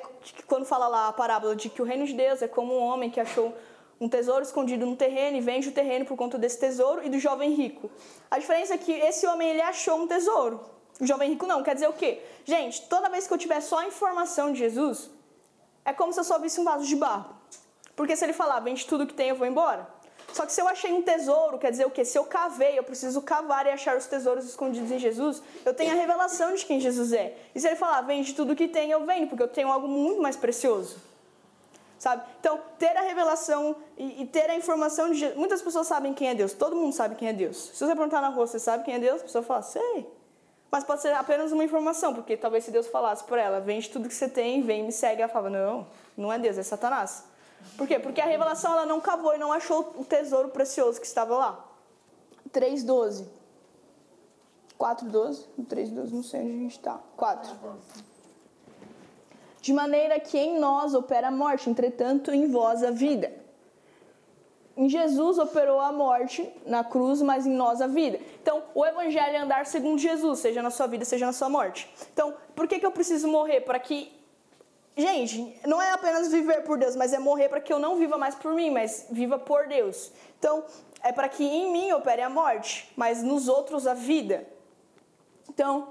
quando fala lá a parábola de que o reino de Deus é como um homem que achou um tesouro escondido no terreno e vende o terreno por conta desse tesouro e do jovem rico. A diferença é que esse homem ele achou um tesouro, o jovem rico não. Quer dizer o quê? Gente, toda vez que eu tiver só a informação de Jesus, é como se eu só visse um vaso de barro. Porque se ele falar, vende tudo que tem, eu vou embora. Só que se eu achei um tesouro, quer dizer o quê? Se eu cavei, eu preciso cavar e achar os tesouros escondidos em Jesus, eu tenho a revelação de quem Jesus é. E se ele falar, vende tudo que tem, eu vendo, porque eu tenho algo muito mais precioso. Sabe? Então, ter a revelação e, e ter a informação de Jesus. Muitas pessoas sabem quem é Deus, todo mundo sabe quem é Deus. Se você perguntar na rua, você sabe quem é Deus? A pessoa fala, sei. Mas pode ser apenas uma informação, porque talvez se Deus falasse por ela, vende tudo que você tem, vem me segue, ela fala, não, não é Deus, é Satanás. Por quê? Porque a revelação ela não cavou e não achou o tesouro precioso que estava lá. 3,12. 4,12? 3,12, não sei onde a gente está. 4. De maneira que em nós opera a morte, entretanto em vós a vida. Em Jesus operou a morte na cruz, mas em nós a vida. Então, o evangelho é andar segundo Jesus, seja na sua vida, seja na sua morte. Então, por que, que eu preciso morrer? Para que gente, não é apenas viver por Deus, mas é morrer para que eu não viva mais por mim, mas viva por Deus. Então, é para que em mim opere a morte, mas nos outros a vida. Então,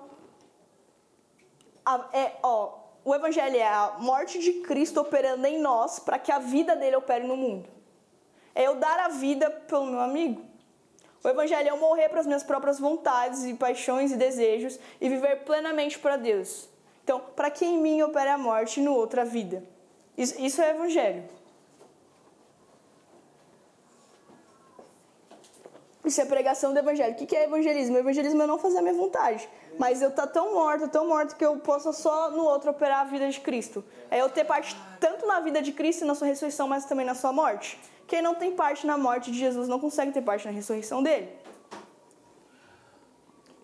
a, é, ó, o evangelho é a morte de Cristo operando em nós para que a vida dele opere no mundo. É eu dar a vida pelo meu amigo. O evangelho é eu morrer para as minhas próprias vontades e paixões e desejos e viver plenamente para Deus. Então, para que em mim opere a morte no outro a vida. Isso, isso é evangelho. Isso é pregação do evangelho. O que é evangelismo? Evangelismo é não fazer a minha vontade. Mas eu tá tão morto, tão morto que eu possa só no outro operar a vida de Cristo. É eu ter parte tanto na vida de Cristo e na sua ressurreição, mas também na sua morte. Quem não tem parte na morte de Jesus não consegue ter parte na ressurreição dele.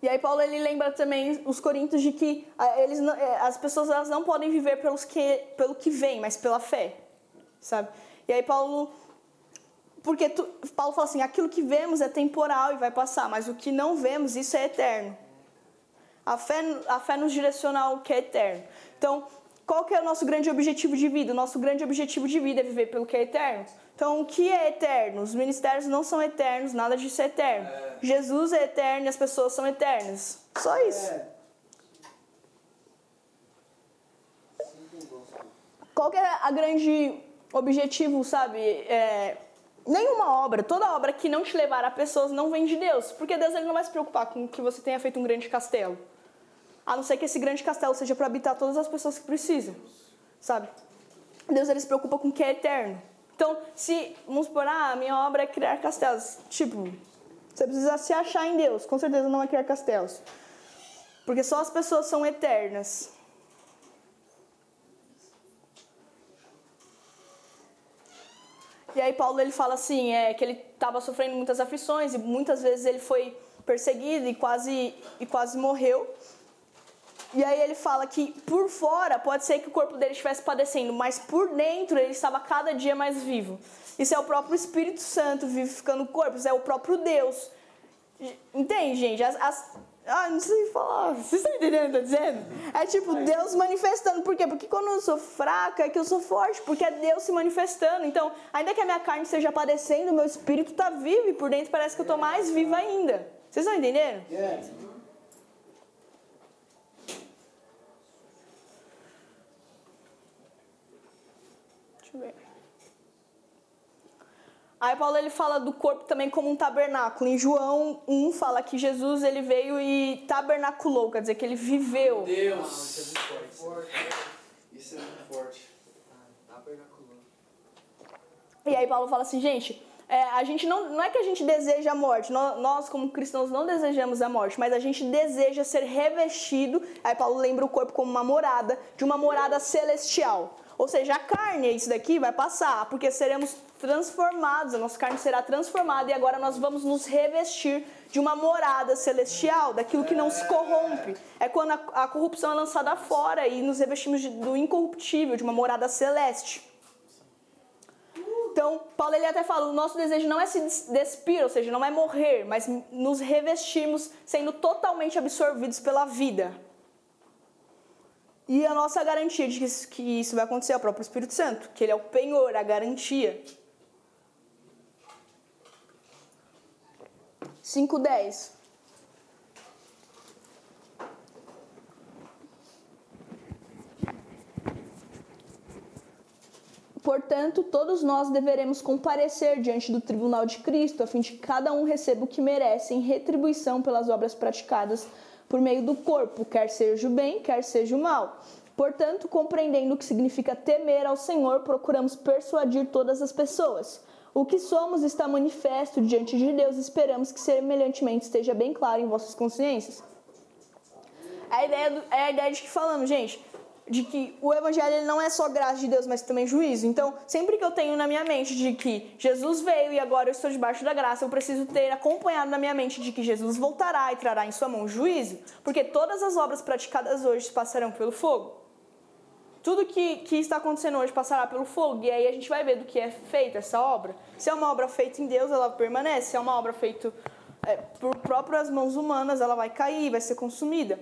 E aí Paulo ele lembra também os coríntios de que ah, eles eh, as pessoas elas não podem viver pelos que, pelo que vem, mas pela fé, sabe? E aí Paulo porque tu, Paulo fala assim, aquilo que vemos é temporal e vai passar, mas o que não vemos, isso é eterno. A fé, a fé nos direciona ao que é eterno. Então, qual que é o nosso grande objetivo de vida? O nosso grande objetivo de vida é viver pelo que é eterno. Então, o que é eterno? Os ministérios não são eternos, nada disso é eterno. É. Jesus é eterno e as pessoas são eternas. Só isso. É. Qual que é a grande objetivo, sabe? É, nenhuma obra, toda obra que não te levar a pessoas não vem de Deus, porque Deus ele não vai se preocupar com que você tenha feito um grande castelo. A não ser que esse grande castelo seja para habitar todas as pessoas que precisam, sabe? Deus ele se preocupa com o que é eterno. Então, se, vamos supor, ah, minha obra é criar castelos. Tipo, você precisa se achar em Deus, com certeza não é criar castelos. Porque só as pessoas são eternas. E aí Paulo ele fala assim, é que ele estava sofrendo muitas aflições e muitas vezes ele foi perseguido e quase e quase morreu. E aí ele fala que por fora pode ser que o corpo dele estivesse padecendo, mas por dentro ele estava cada dia mais vivo. Isso é o próprio Espírito Santo vivificando o corpo, isso é o próprio Deus. Entende, gente? As, as, ah, não sei falar. Vocês estão entendendo o que eu dizendo? É tipo Deus manifestando. Por quê? Porque quando eu sou fraca é que eu sou forte, porque é Deus se manifestando. Então, ainda que a minha carne esteja padecendo, meu espírito está vivo e por dentro parece que eu estou mais viva ainda. Vocês estão entendendo? Yeah. Deixa eu ver. Aí Paulo ele fala do corpo também como um tabernáculo. Em João 1 fala que Jesus ele veio e tabernaculou, quer dizer que ele viveu. Deus, isso é muito forte. Isso é muito forte. Tabernaculou. E aí Paulo fala assim, gente, é, a gente não, não é que a gente deseja a morte, nós, nós, como cristãos não desejamos a morte, mas a gente deseja ser revestido. Aí Paulo lembra o corpo como uma morada, de uma morada celestial. Ou seja, a carne, isso daqui vai passar, porque seremos transformados, a nossa carne será transformada e agora nós vamos nos revestir de uma morada celestial, daquilo que não se corrompe. É quando a, a corrupção é lançada fora e nos revestimos de, do incorruptível, de uma morada celeste. Então, Paulo ele até fala, o nosso desejo não é se despir, ou seja, não é morrer, mas nos revestirmos sendo totalmente absorvidos pela vida. E a nossa garantia de que isso vai acontecer é o próprio Espírito Santo, que ele é o penhor, a garantia. 5.10 Portanto, todos nós deveremos comparecer diante do tribunal de Cristo, a fim de que cada um receba o que merece em retribuição pelas obras praticadas por meio do corpo, quer seja o bem, quer seja o mal. Portanto, compreendendo o que significa temer ao Senhor, procuramos persuadir todas as pessoas. O que somos está manifesto diante de Deus, esperamos que semelhantemente esteja bem claro em vossas consciências. A ideia, do, é a ideia de que falamos, gente de que o evangelho não é só graça de Deus, mas também juízo. Então, sempre que eu tenho na minha mente de que Jesus veio e agora eu estou debaixo da graça, eu preciso ter acompanhado na minha mente de que Jesus voltará e trará em sua mão juízo, porque todas as obras praticadas hoje passarão pelo fogo. Tudo que, que está acontecendo hoje passará pelo fogo, e aí a gente vai ver do que é feita essa obra. Se é uma obra feita em Deus, ela permanece. Se é uma obra feita é, por próprias mãos humanas, ela vai cair, vai ser consumida.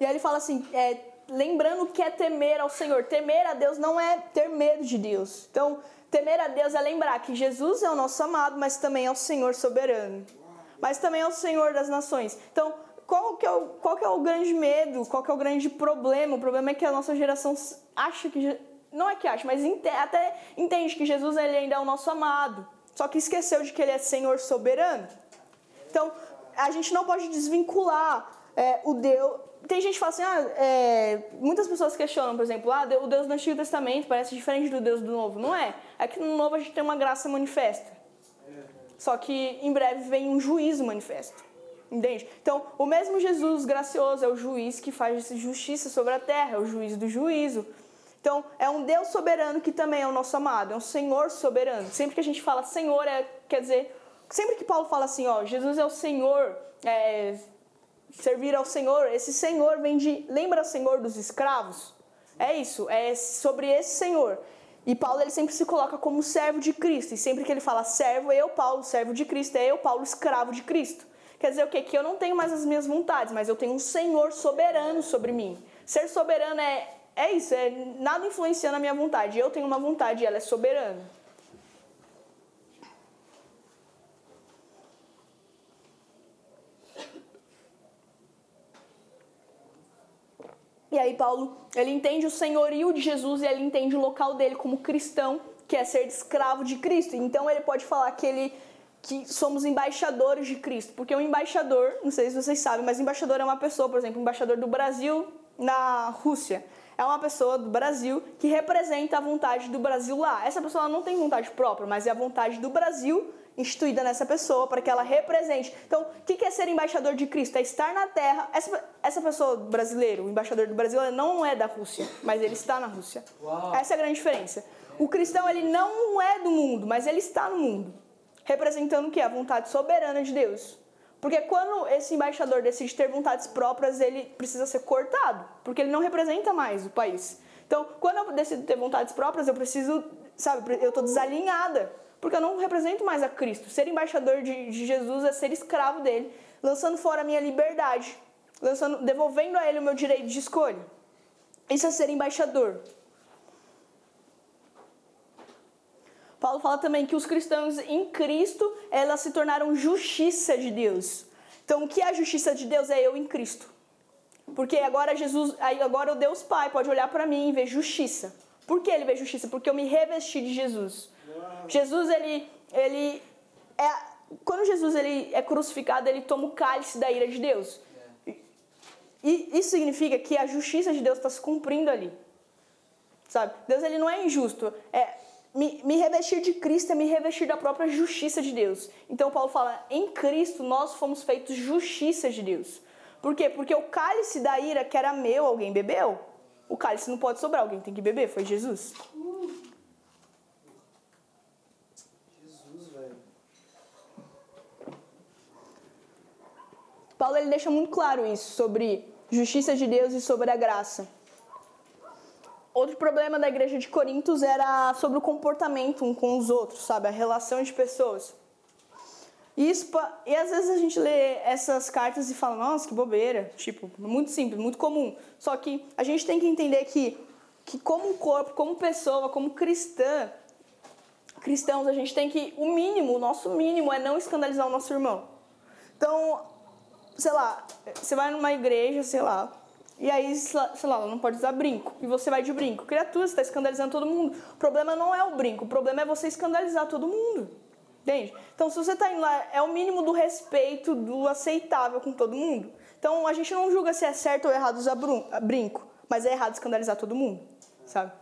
E aí ele fala assim: é, lembrando que é temer ao Senhor. Temer a Deus não é ter medo de Deus. Então, temer a Deus é lembrar que Jesus é o nosso amado, mas também é o Senhor soberano. Mas também é o Senhor das nações. Então, qual que, é o, qual que é o grande medo? Qual que é o grande problema? O problema é que a nossa geração acha que... Não é que acha, mas até entende que Jesus ele ainda é o nosso amado. Só que esqueceu de que ele é Senhor soberano. Então, a gente não pode desvincular é, o Deus. Tem gente que fala assim, ah, é, muitas pessoas questionam, por exemplo, ah, o Deus do Antigo Testamento parece diferente do Deus do Novo. Não é. É que no Novo a gente tem uma graça manifesta. Só que em breve vem um juízo manifesto. Entende? Então, o mesmo Jesus gracioso é o juiz que faz justiça sobre a terra, é o juiz do juízo. Então, é um Deus soberano que também é o nosso amado, é um Senhor soberano. Sempre que a gente fala Senhor, é, quer dizer, sempre que Paulo fala assim, ó, Jesus é o Senhor, é, servir ao Senhor, esse Senhor vem de, lembra o Senhor dos escravos? É isso, é sobre esse Senhor. E Paulo ele sempre se coloca como servo de Cristo. E sempre que ele fala servo, eu, Paulo, servo de Cristo, é eu, Paulo, escravo de Cristo. Quer dizer o quê? Que eu não tenho mais as minhas vontades, mas eu tenho um Senhor soberano sobre mim. Ser soberano é, é isso, é nada influenciando a minha vontade. Eu tenho uma vontade e ela é soberana. E aí Paulo, ele entende o senhorio de Jesus e ele entende o local dele como cristão, que é ser escravo de Cristo. Então ele pode falar que ele que somos embaixadores de Cristo, porque o embaixador, não sei se vocês sabem, mas embaixador é uma pessoa, por exemplo, embaixador do Brasil na Rússia. É uma pessoa do Brasil que representa a vontade do Brasil lá. Essa pessoa não tem vontade própria, mas é a vontade do Brasil instituída nessa pessoa para que ela represente. Então, o que é ser embaixador de Cristo? É estar na terra. Essa, essa pessoa brasileira, o embaixador do Brasil, não é da Rússia, mas ele está na Rússia. Uau. Essa é a grande diferença. O cristão, ele não é do mundo, mas ele está no mundo. Representando o que? A vontade soberana de Deus. Porque quando esse embaixador decide ter vontades próprias, ele precisa ser cortado, porque ele não representa mais o país. Então, quando eu decido ter vontades próprias, eu preciso, sabe, eu estou desalinhada porque eu não represento mais a Cristo. Ser embaixador de, de Jesus é ser escravo dele, lançando fora a minha liberdade, lançando, devolvendo a ele o meu direito de escolha. Isso é ser embaixador. Paulo fala também que os cristãos em Cristo, elas se tornaram justiça de Deus. Então, o que é a justiça de Deus? É eu em Cristo. Porque agora Jesus, agora o Deus Pai pode olhar para mim e ver justiça. Por que ele vê justiça? Porque eu me revesti de Jesus. Jesus, ele, ele é, quando Jesus ele é crucificado, ele toma o cálice da ira de Deus. E isso significa que a justiça de Deus está se cumprindo ali. Sabe? Deus ele não é injusto. É, me, me revestir de Cristo é me revestir da própria justiça de Deus. Então Paulo fala, em Cristo nós fomos feitos justiça de Deus. Por quê? Porque o cálice da ira que era meu, alguém bebeu. O cálice não pode sobrar, alguém tem que beber, foi Jesus. Paulo ele deixa muito claro isso sobre justiça de Deus e sobre a graça. Outro problema da igreja de Corintos era sobre o comportamento um com os outros, sabe? A relação de pessoas. E, isso, e às vezes a gente lê essas cartas e fala, nossa, que bobeira. Tipo, muito simples, muito comum. Só que a gente tem que entender que, que como corpo, como pessoa, como cristã, cristãos, a gente tem que, o mínimo, o nosso mínimo é não escandalizar o nosso irmão. Então, sei lá, você vai numa igreja, sei lá, e aí, sei lá, ela não pode usar brinco, e você vai de brinco. Criatura, você está escandalizando todo mundo. O problema não é o brinco, o problema é você escandalizar todo mundo. Entende? Então, se você está indo lá, é o mínimo do respeito, do aceitável com todo mundo. Então, a gente não julga se é certo ou errado usar brinco, mas é errado escandalizar todo mundo, sabe?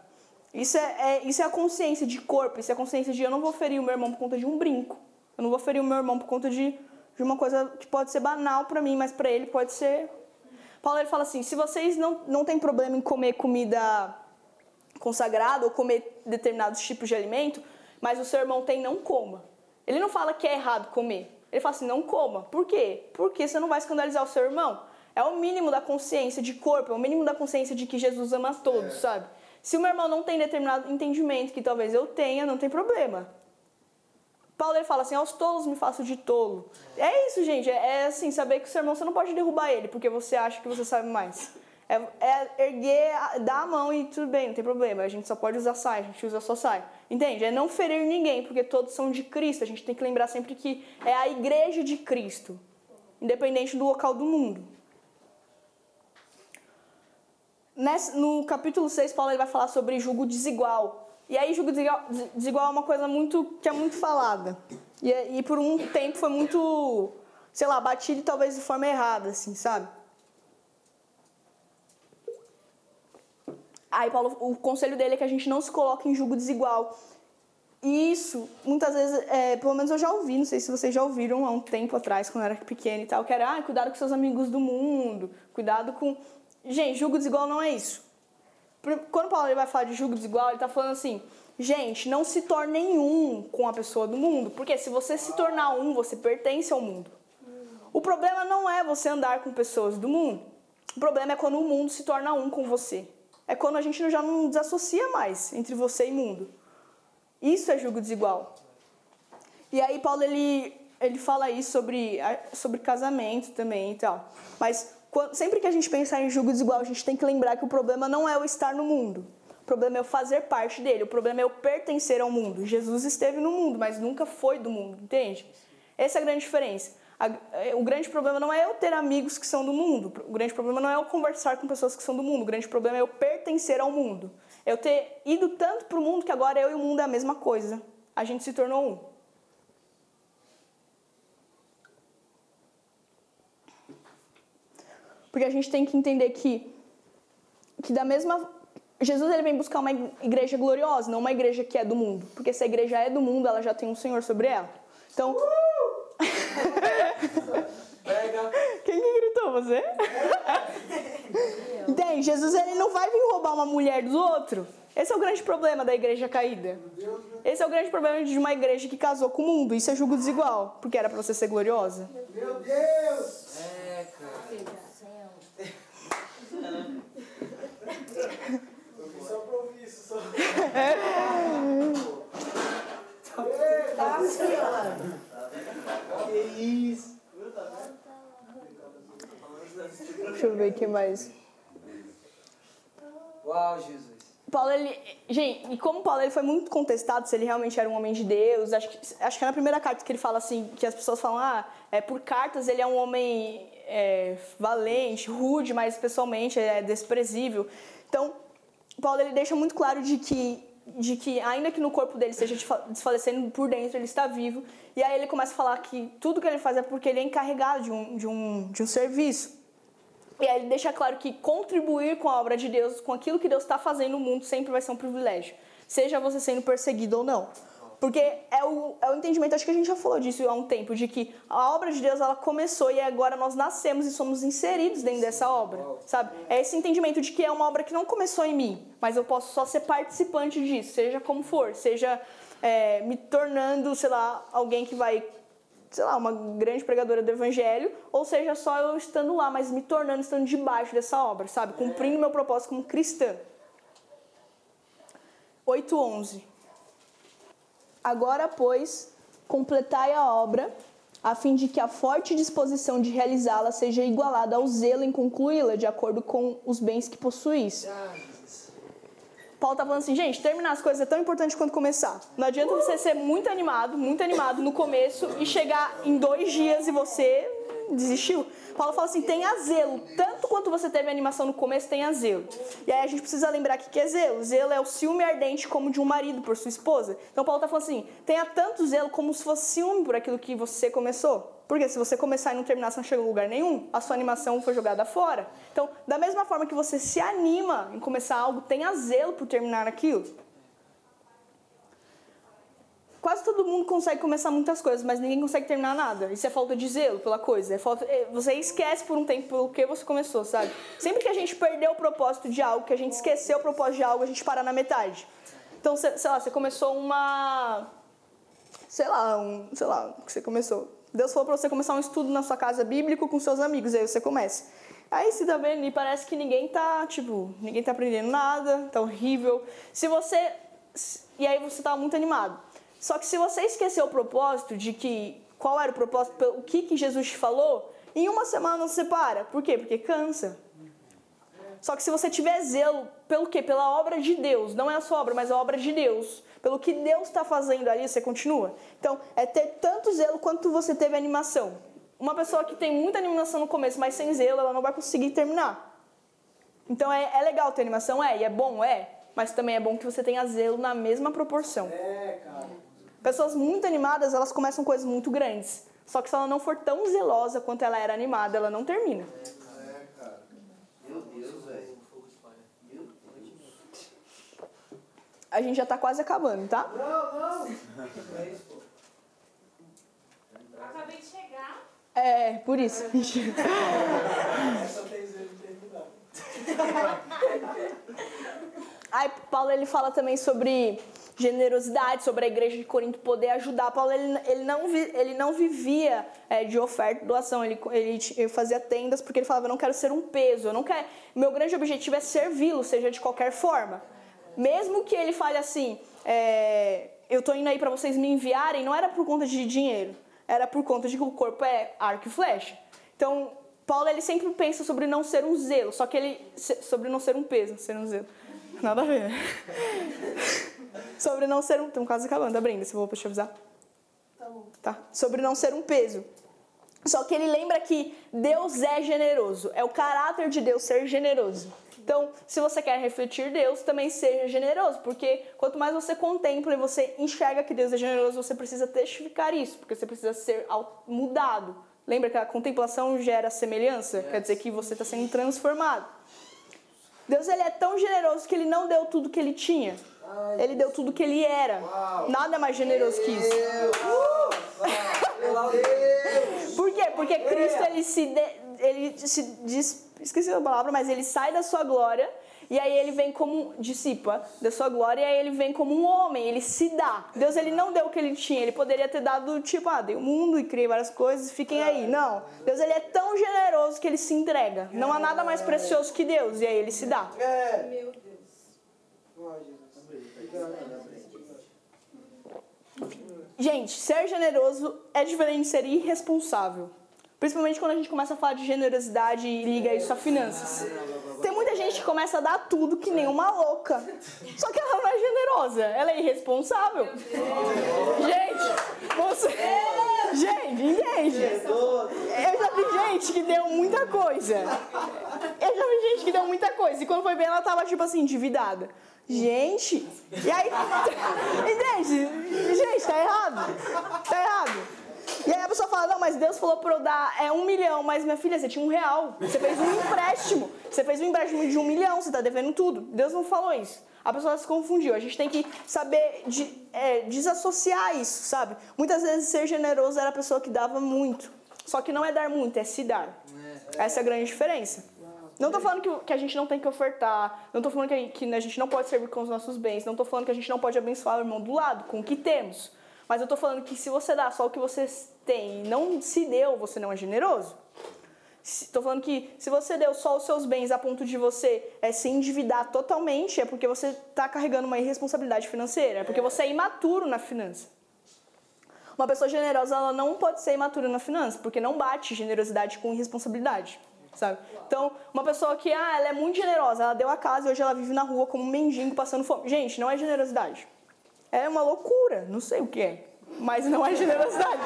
Isso é, é, isso é a consciência de corpo, isso é a consciência de eu não vou ferir o meu irmão por conta de um brinco. Eu não vou ferir o meu irmão por conta de de uma coisa que pode ser banal para mim, mas para ele pode ser. Paulo ele fala assim: se vocês não, não têm problema em comer comida consagrada ou comer determinados tipos de alimento, mas o seu irmão tem, não coma. Ele não fala que é errado comer. Ele fala assim: não coma. Por quê? Porque você não vai escandalizar o seu irmão. É o mínimo da consciência de corpo, é o mínimo da consciência de que Jesus ama todos, é. sabe? Se o meu irmão não tem determinado entendimento que talvez eu tenha, não tem problema. Paulo ele fala assim: aos tolos me faço de tolo. É isso, gente. É, é assim, saber que o seu irmão você não pode derrubar ele porque você acha que você sabe mais. É, é erguer, dar a mão e tudo bem, não tem problema. A gente só pode usar saia, a gente usa só saia. Entende? É não ferir ninguém, porque todos são de Cristo. A gente tem que lembrar sempre que é a igreja de Cristo, independente do local do mundo. Nesse- no capítulo 6, Paulo ele vai falar sobre julgo desigual. E aí, julgo desigual, desigual é uma coisa muito que é muito falada. E, é- e por um tempo foi muito, sei lá, batido talvez de forma errada, assim, sabe? Aí, Paulo, o conselho dele é que a gente não se coloque em julgo desigual. E isso, muitas vezes, é, pelo menos eu já ouvi, não sei se vocês já ouviram há um tempo atrás, quando eu era pequena e tal, que era, ah, cuidado com seus amigos do mundo, cuidado com. Gente, julgo desigual não é isso. Quando Paulo ele vai falar de julgo desigual, ele está falando assim: gente, não se tornem um com a pessoa do mundo, porque se você se tornar um, você pertence ao mundo. O problema não é você andar com pessoas do mundo. O problema é quando o mundo se torna um com você. É quando a gente já não desassocia mais entre você e mundo. Isso é julgo desigual. E aí Paulo ele, ele fala isso sobre, sobre casamento também e tal. Mas sempre que a gente pensar em julgo desigual, a gente tem que lembrar que o problema não é o estar no mundo. O problema é eu fazer parte dele. O problema é eu pertencer ao mundo. Jesus esteve no mundo, mas nunca foi do mundo, entende? Essa é a grande diferença. É, o grande problema não é eu ter amigos que são do mundo. O grande problema não é eu conversar com pessoas que são do mundo. O grande problema é eu pertencer ao mundo. Eu ter ido tanto para o mundo que agora eu e o mundo é a mesma coisa. A gente se tornou um. Porque a gente tem que entender que, que da mesma. Jesus ele vem buscar uma igreja gloriosa, não uma igreja que é do mundo. Porque se a igreja é do mundo, ela já tem um Senhor sobre ela. Então. Pega. Quem que gritou? Você? Entende? Jesus ele não vai vir roubar uma mulher do outro. Esse é o grande problema da igreja caída. Esse é o grande problema de uma igreja que casou com o mundo. Isso é julgo desigual, porque era pra você ser gloriosa. Meu Deus! É, cara. Eu vim só pra ouvir só. Que isso? Deixa eu ver o que mais. Uau, Jesus. Paulo, ele. Gente, e como Paulo ele foi muito contestado se ele realmente era um homem de Deus, acho que, acho que é na primeira carta que ele fala assim, que as pessoas falam, ah, é, por cartas ele é um homem é, valente, rude, mas pessoalmente é desprezível. Então, Paulo ele deixa muito claro de que, de que ainda que no corpo dele esteja desfa- desfalecendo, por dentro ele está vivo. E aí ele começa a falar que tudo que ele faz é porque ele é encarregado de um, de um, de um serviço. E aí ele deixa claro que contribuir com a obra de Deus, com aquilo que Deus está fazendo no mundo, sempre vai ser um privilégio. Seja você sendo perseguido ou não. Porque é o, é o entendimento, acho que a gente já falou disso há um tempo, de que a obra de Deus ela começou e agora nós nascemos e somos inseridos dentro dessa obra, sabe? É esse entendimento de que é uma obra que não começou em mim, mas eu posso só ser participante disso, seja como for, seja é, me tornando, sei lá, alguém que vai sei lá, uma grande pregadora do evangelho, ou seja, só eu estando lá, mas me tornando, estando debaixo dessa obra, sabe? Cumprindo meu propósito como cristã. 8.11 Agora, pois, completai a obra, a fim de que a forte disposição de realizá-la seja igualada ao zelo em concluí-la, de acordo com os bens que possuís. Paulo tá falando assim, gente, terminar as coisas é tão importante quanto começar. Não adianta você ser muito animado, muito animado no começo e chegar em dois dias e você desistiu. Paulo fala assim, tenha zelo. Tanto quanto você teve animação no começo, tenha zelo. E aí a gente precisa lembrar que que é zelo. Zelo é o ciúme ardente como de um marido por sua esposa. Então Paulo tá falando assim, tenha tanto zelo como se fosse ciúme por aquilo que você começou. Porque se você começar e não terminar, você não chega em lugar nenhum, a sua animação foi jogada fora. Então, da mesma forma que você se anima em começar algo, tenha zelo por terminar aquilo. Quase todo mundo consegue começar muitas coisas, mas ninguém consegue terminar nada. Isso é falta de zelo pela coisa. É falta, é, você esquece por um tempo pelo que você começou, sabe? Sempre que a gente perdeu o propósito de algo, que a gente esqueceu o propósito de algo, a gente para na metade. Então, sei lá, você começou uma sei lá, um, sei lá, o que você começou. Deus falou para você começar um estudo na sua casa bíblico com seus amigos, aí você começa. Aí você tá vendo e parece que ninguém tá, tipo, ninguém tá aprendendo nada, tá horrível. Se você e aí você tá muito animado. Só que se você esqueceu o propósito de que qual era o propósito, o que que Jesus te falou, em uma semana você para. Por quê? Porque cansa. Só que se você tiver zelo, pelo quê? Pela obra de Deus. Não é a sua obra, mas a obra de Deus. Pelo que Deus está fazendo ali, você continua. Então, é ter tanto zelo quanto você teve animação. Uma pessoa que tem muita animação no começo, mas sem zelo, ela não vai conseguir terminar. Então, é, é legal ter animação? É. E é bom? É. Mas também é bom que você tenha zelo na mesma proporção. É, cara. Pessoas muito animadas, elas começam coisas muito grandes. Só que se ela não for tão zelosa quanto ela era animada, ela não termina. É, cara. Meu Deus, velho. Meu Deus. A gente já tá quase acabando, tá? Não, não. É isso, pô. Acabei de chegar. É, por isso. Aí Paulo ele fala também sobre generosidade, sobre a igreja de Corinto poder ajudar. Paulo ele, ele, não, ele não vivia é, de oferta doação, ele, ele, ele fazia tendas porque ele falava: eu não quero ser um peso, eu não quero. Meu grande objetivo é servi-lo, seja de qualquer forma. Mesmo que ele fale assim: é, eu tô indo aí para vocês me enviarem, não era por conta de dinheiro, era por conta de que o corpo é arco e flecha. Então, Paulo ele sempre pensa sobre não ser um zelo, só que ele sobre não ser um peso, ser um zelo. Nada a ver. sobre não ser um, estamos quase acabando, tá, Brenda? Se eu vou te avisar. Tá bom. Tá? Sobre não ser um peso. Só que ele lembra que Deus é generoso, é o caráter de Deus ser generoso. Então, se você quer refletir Deus, também seja generoso, porque quanto mais você contempla e você enxerga que Deus é generoso, você precisa testificar isso, porque você precisa ser mudado. Lembra que a contemplação gera semelhança? Quer dizer que você está sendo transformado. Deus ele é tão generoso que ele não deu tudo que ele tinha. Ele deu tudo que ele era. Nada mais generoso que isso. Meu Deus. Por quê? Porque Cristo ele se de- ele se diz, esqueci a palavra, mas ele sai da sua glória e aí ele vem como dissipa da sua glória e aí ele vem como um homem, ele se dá. Deus ele não deu o que ele tinha, ele poderia ter dado tipo, ah, dei o mundo e criei várias coisas, fiquem aí. Não. Deus ele é tão generoso que ele se entrega. Não há nada mais precioso que Deus e aí ele se dá. É. Meu Deus. Gente, ser generoso é diferente de ser irresponsável. Principalmente quando a gente começa a falar de generosidade e liga isso a finanças. Tem muita gente que começa a dar tudo que nem uma louca. Só que ela não é generosa, ela é irresponsável. Gente, você. Gente, entende? Eu já vi gente que deu muita coisa. Eu já vi gente que deu muita coisa. E quando foi ver, ela tava, tipo assim, endividada. Gente, e aí. Entende? Gente, tá errado. Tá errado. E aí a pessoa fala, não, mas Deus falou pra eu dar é, um milhão, mas minha filha, você tinha um real. Você fez um empréstimo. Você fez um empréstimo de um milhão, você tá devendo tudo. Deus não falou isso. A pessoa se confundiu. A gente tem que saber de, é, desassociar isso, sabe? Muitas vezes ser generoso era a pessoa que dava muito. Só que não é dar muito, é se dar. Essa é a grande diferença. Não tô falando que, que a gente não tem que ofertar, não tô falando que a, que a gente não pode servir com os nossos bens, não tô falando que a gente não pode abençoar o irmão do lado, com o que temos. Mas eu tô falando que se você dá só o que você tem e não se deu, você não é generoso. Estou falando que se você deu só os seus bens a ponto de você é, se endividar totalmente, é porque você está carregando uma irresponsabilidade financeira, é porque você é imaturo na finança. Uma pessoa generosa ela não pode ser imatura na finança, porque não bate generosidade com irresponsabilidade, sabe? Então, uma pessoa que ah, ela é muito generosa, ela deu a casa e hoje ela vive na rua como um mendigo passando fome. Gente, não é generosidade. É uma loucura, não sei o que é, mas não é generosidade.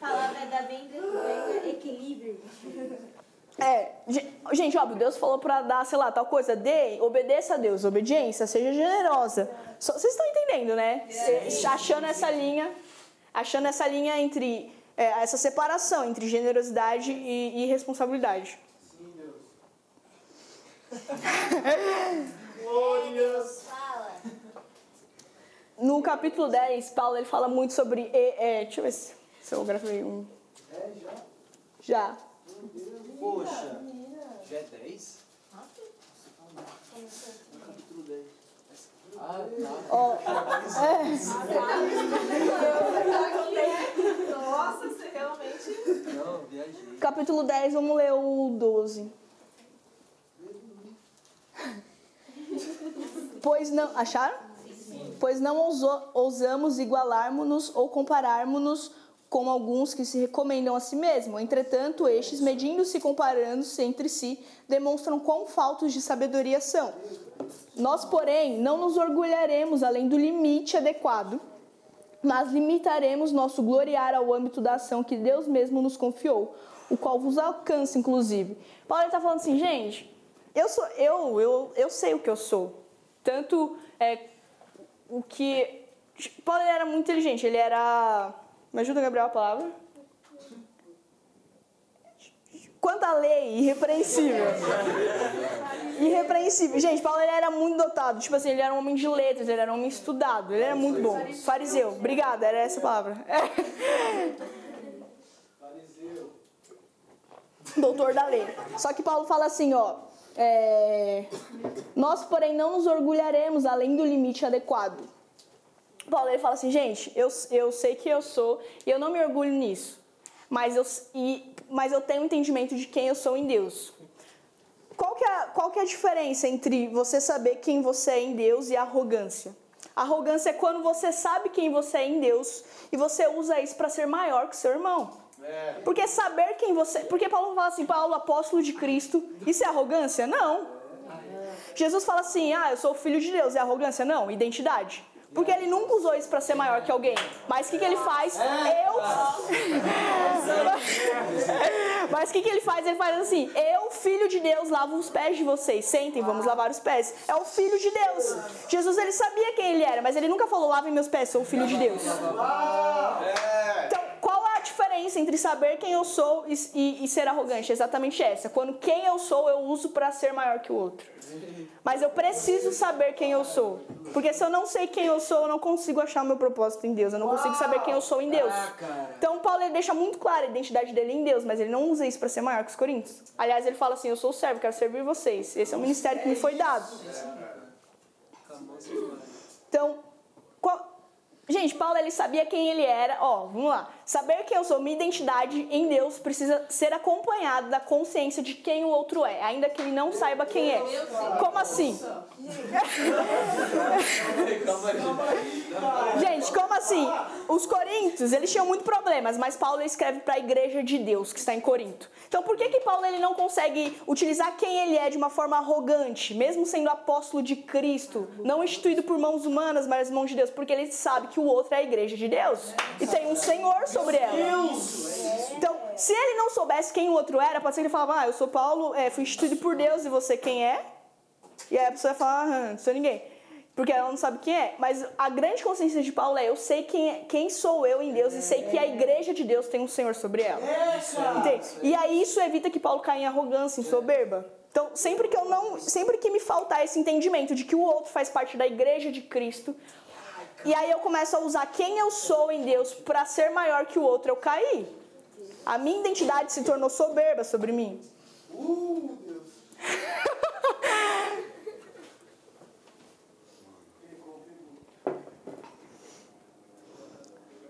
A palavra é da bem equilíbrio. É, ge- gente, óbvio, Deus falou pra dar, sei lá, tal coisa, dê, obedeça a Deus, obediência, seja generosa. Vocês estão entendendo, né? Cê- achando essa linha, achando essa linha entre é, essa separação entre generosidade e, e responsabilidade. Sim, Deus. Glórias. Fala. No capítulo 10, Paulo ele fala muito sobre. e- é, deixa eu ver se, se eu gravei um. É, já? Já. Poxa. Já é 10? Capítulo 10. Nossa, você realmente. Não, viajei. capítulo 10, vamos ler o 12. Pois não. Acharam? Pois não ousamos igualarmos-nos ou compararmos-nos como alguns que se recomendam a si mesmos. Entretanto, estes, medindo-se e comparando-se entre si, demonstram quão faltos de sabedoria são. Nós, porém, não nos orgulharemos além do limite adequado, mas limitaremos nosso gloriar ao âmbito da ação que Deus mesmo nos confiou, o qual vos alcança, inclusive. Paulo está falando assim, gente, eu sou eu, eu, eu sei o que eu sou. Tanto é, o que. Paulo era muito inteligente, ele era. Me ajuda, Gabriel, a palavra? Quanto à lei, irrepreensível. irrepreensível. Gente, Paulo ele era muito dotado. Tipo assim, ele era um homem de letras, ele era um homem estudado, ele era muito bom. Fariseu. Obrigada, era essa a palavra. Doutor da lei. Só que Paulo fala assim, ó. É, nós, porém, não nos orgulharemos além do limite adequado. Paulo ele fala assim, gente, eu, eu sei que eu sou e eu não me orgulho nisso, mas eu, e, mas eu tenho entendimento de quem eu sou em Deus. Qual que, é, qual que é a diferença entre você saber quem você é em Deus e arrogância? Arrogância é quando você sabe quem você é em Deus e você usa isso para ser maior que seu irmão. Porque saber quem você. Porque Paulo fala assim, Paulo, apóstolo de Cristo, isso é arrogância? Não. Jesus fala assim, ah, eu sou filho de Deus, é arrogância? Não, identidade. Porque ele nunca usou isso para ser maior que alguém. Mas o que, que ele faz? Eu. Mas o que, que ele faz? Ele faz assim: Eu, filho de Deus, lavo os pés de vocês. Sentem, vamos lavar os pés. É o filho de Deus. Jesus, ele sabia quem ele era, mas ele nunca falou: lavem meus pés, sou o filho de Deus. Então, qual diferença entre saber quem eu sou e, e, e ser arrogante? É exatamente essa. Quando quem eu sou eu uso para ser maior que o outro. Mas eu preciso saber quem eu sou. Porque se eu não sei quem eu sou, eu não consigo achar o meu propósito em Deus. Eu não consigo saber quem eu sou em Deus. Então Paulo ele deixa muito clara a identidade dele em Deus, mas ele não usa isso para ser maior que os coríntios. Aliás, ele fala assim: Eu sou o servo, quero servir vocês. Esse é o ministério que me foi dado. Então, qual, Gente, Paulo ele sabia quem ele era. Ó, vamos lá. Saber quem eu sou, minha identidade em Deus precisa ser acompanhada da consciência de quem o outro é, ainda que ele não saiba quem é. Como assim? Gente, como assim? Os coríntios, eles tinham muitos problemas, mas Paulo escreve para a igreja de Deus que está em Corinto. Então, por que que Paulo ele não consegue utilizar quem ele é de uma forma arrogante, mesmo sendo apóstolo de Cristo, não instituído por mãos humanas, mas mãos de Deus? Porque ele sabe que o outro é a igreja de Deus e tem um Senhor sobre ela. Então, se ele não soubesse quem o outro era, pode ser que ele falava: "Ah, eu sou Paulo, é, fui instituído por Deus e você quem é?" E aí a pessoa vai falar: "Ah, não sou ninguém." Porque ela não sabe quem é. Mas a grande consciência de Paulo é: eu sei quem, é, quem sou eu em Deus e sei que a igreja de Deus tem um Senhor sobre ela. Entende? E aí isso evita que Paulo caia em arrogância, em soberba. Então, sempre que eu não, sempre que me faltar esse entendimento de que o outro faz parte da igreja de Cristo, e aí eu começo a usar quem eu sou em Deus para ser maior que o outro, eu caí. A minha identidade se tornou soberba sobre mim. Uh, Deus.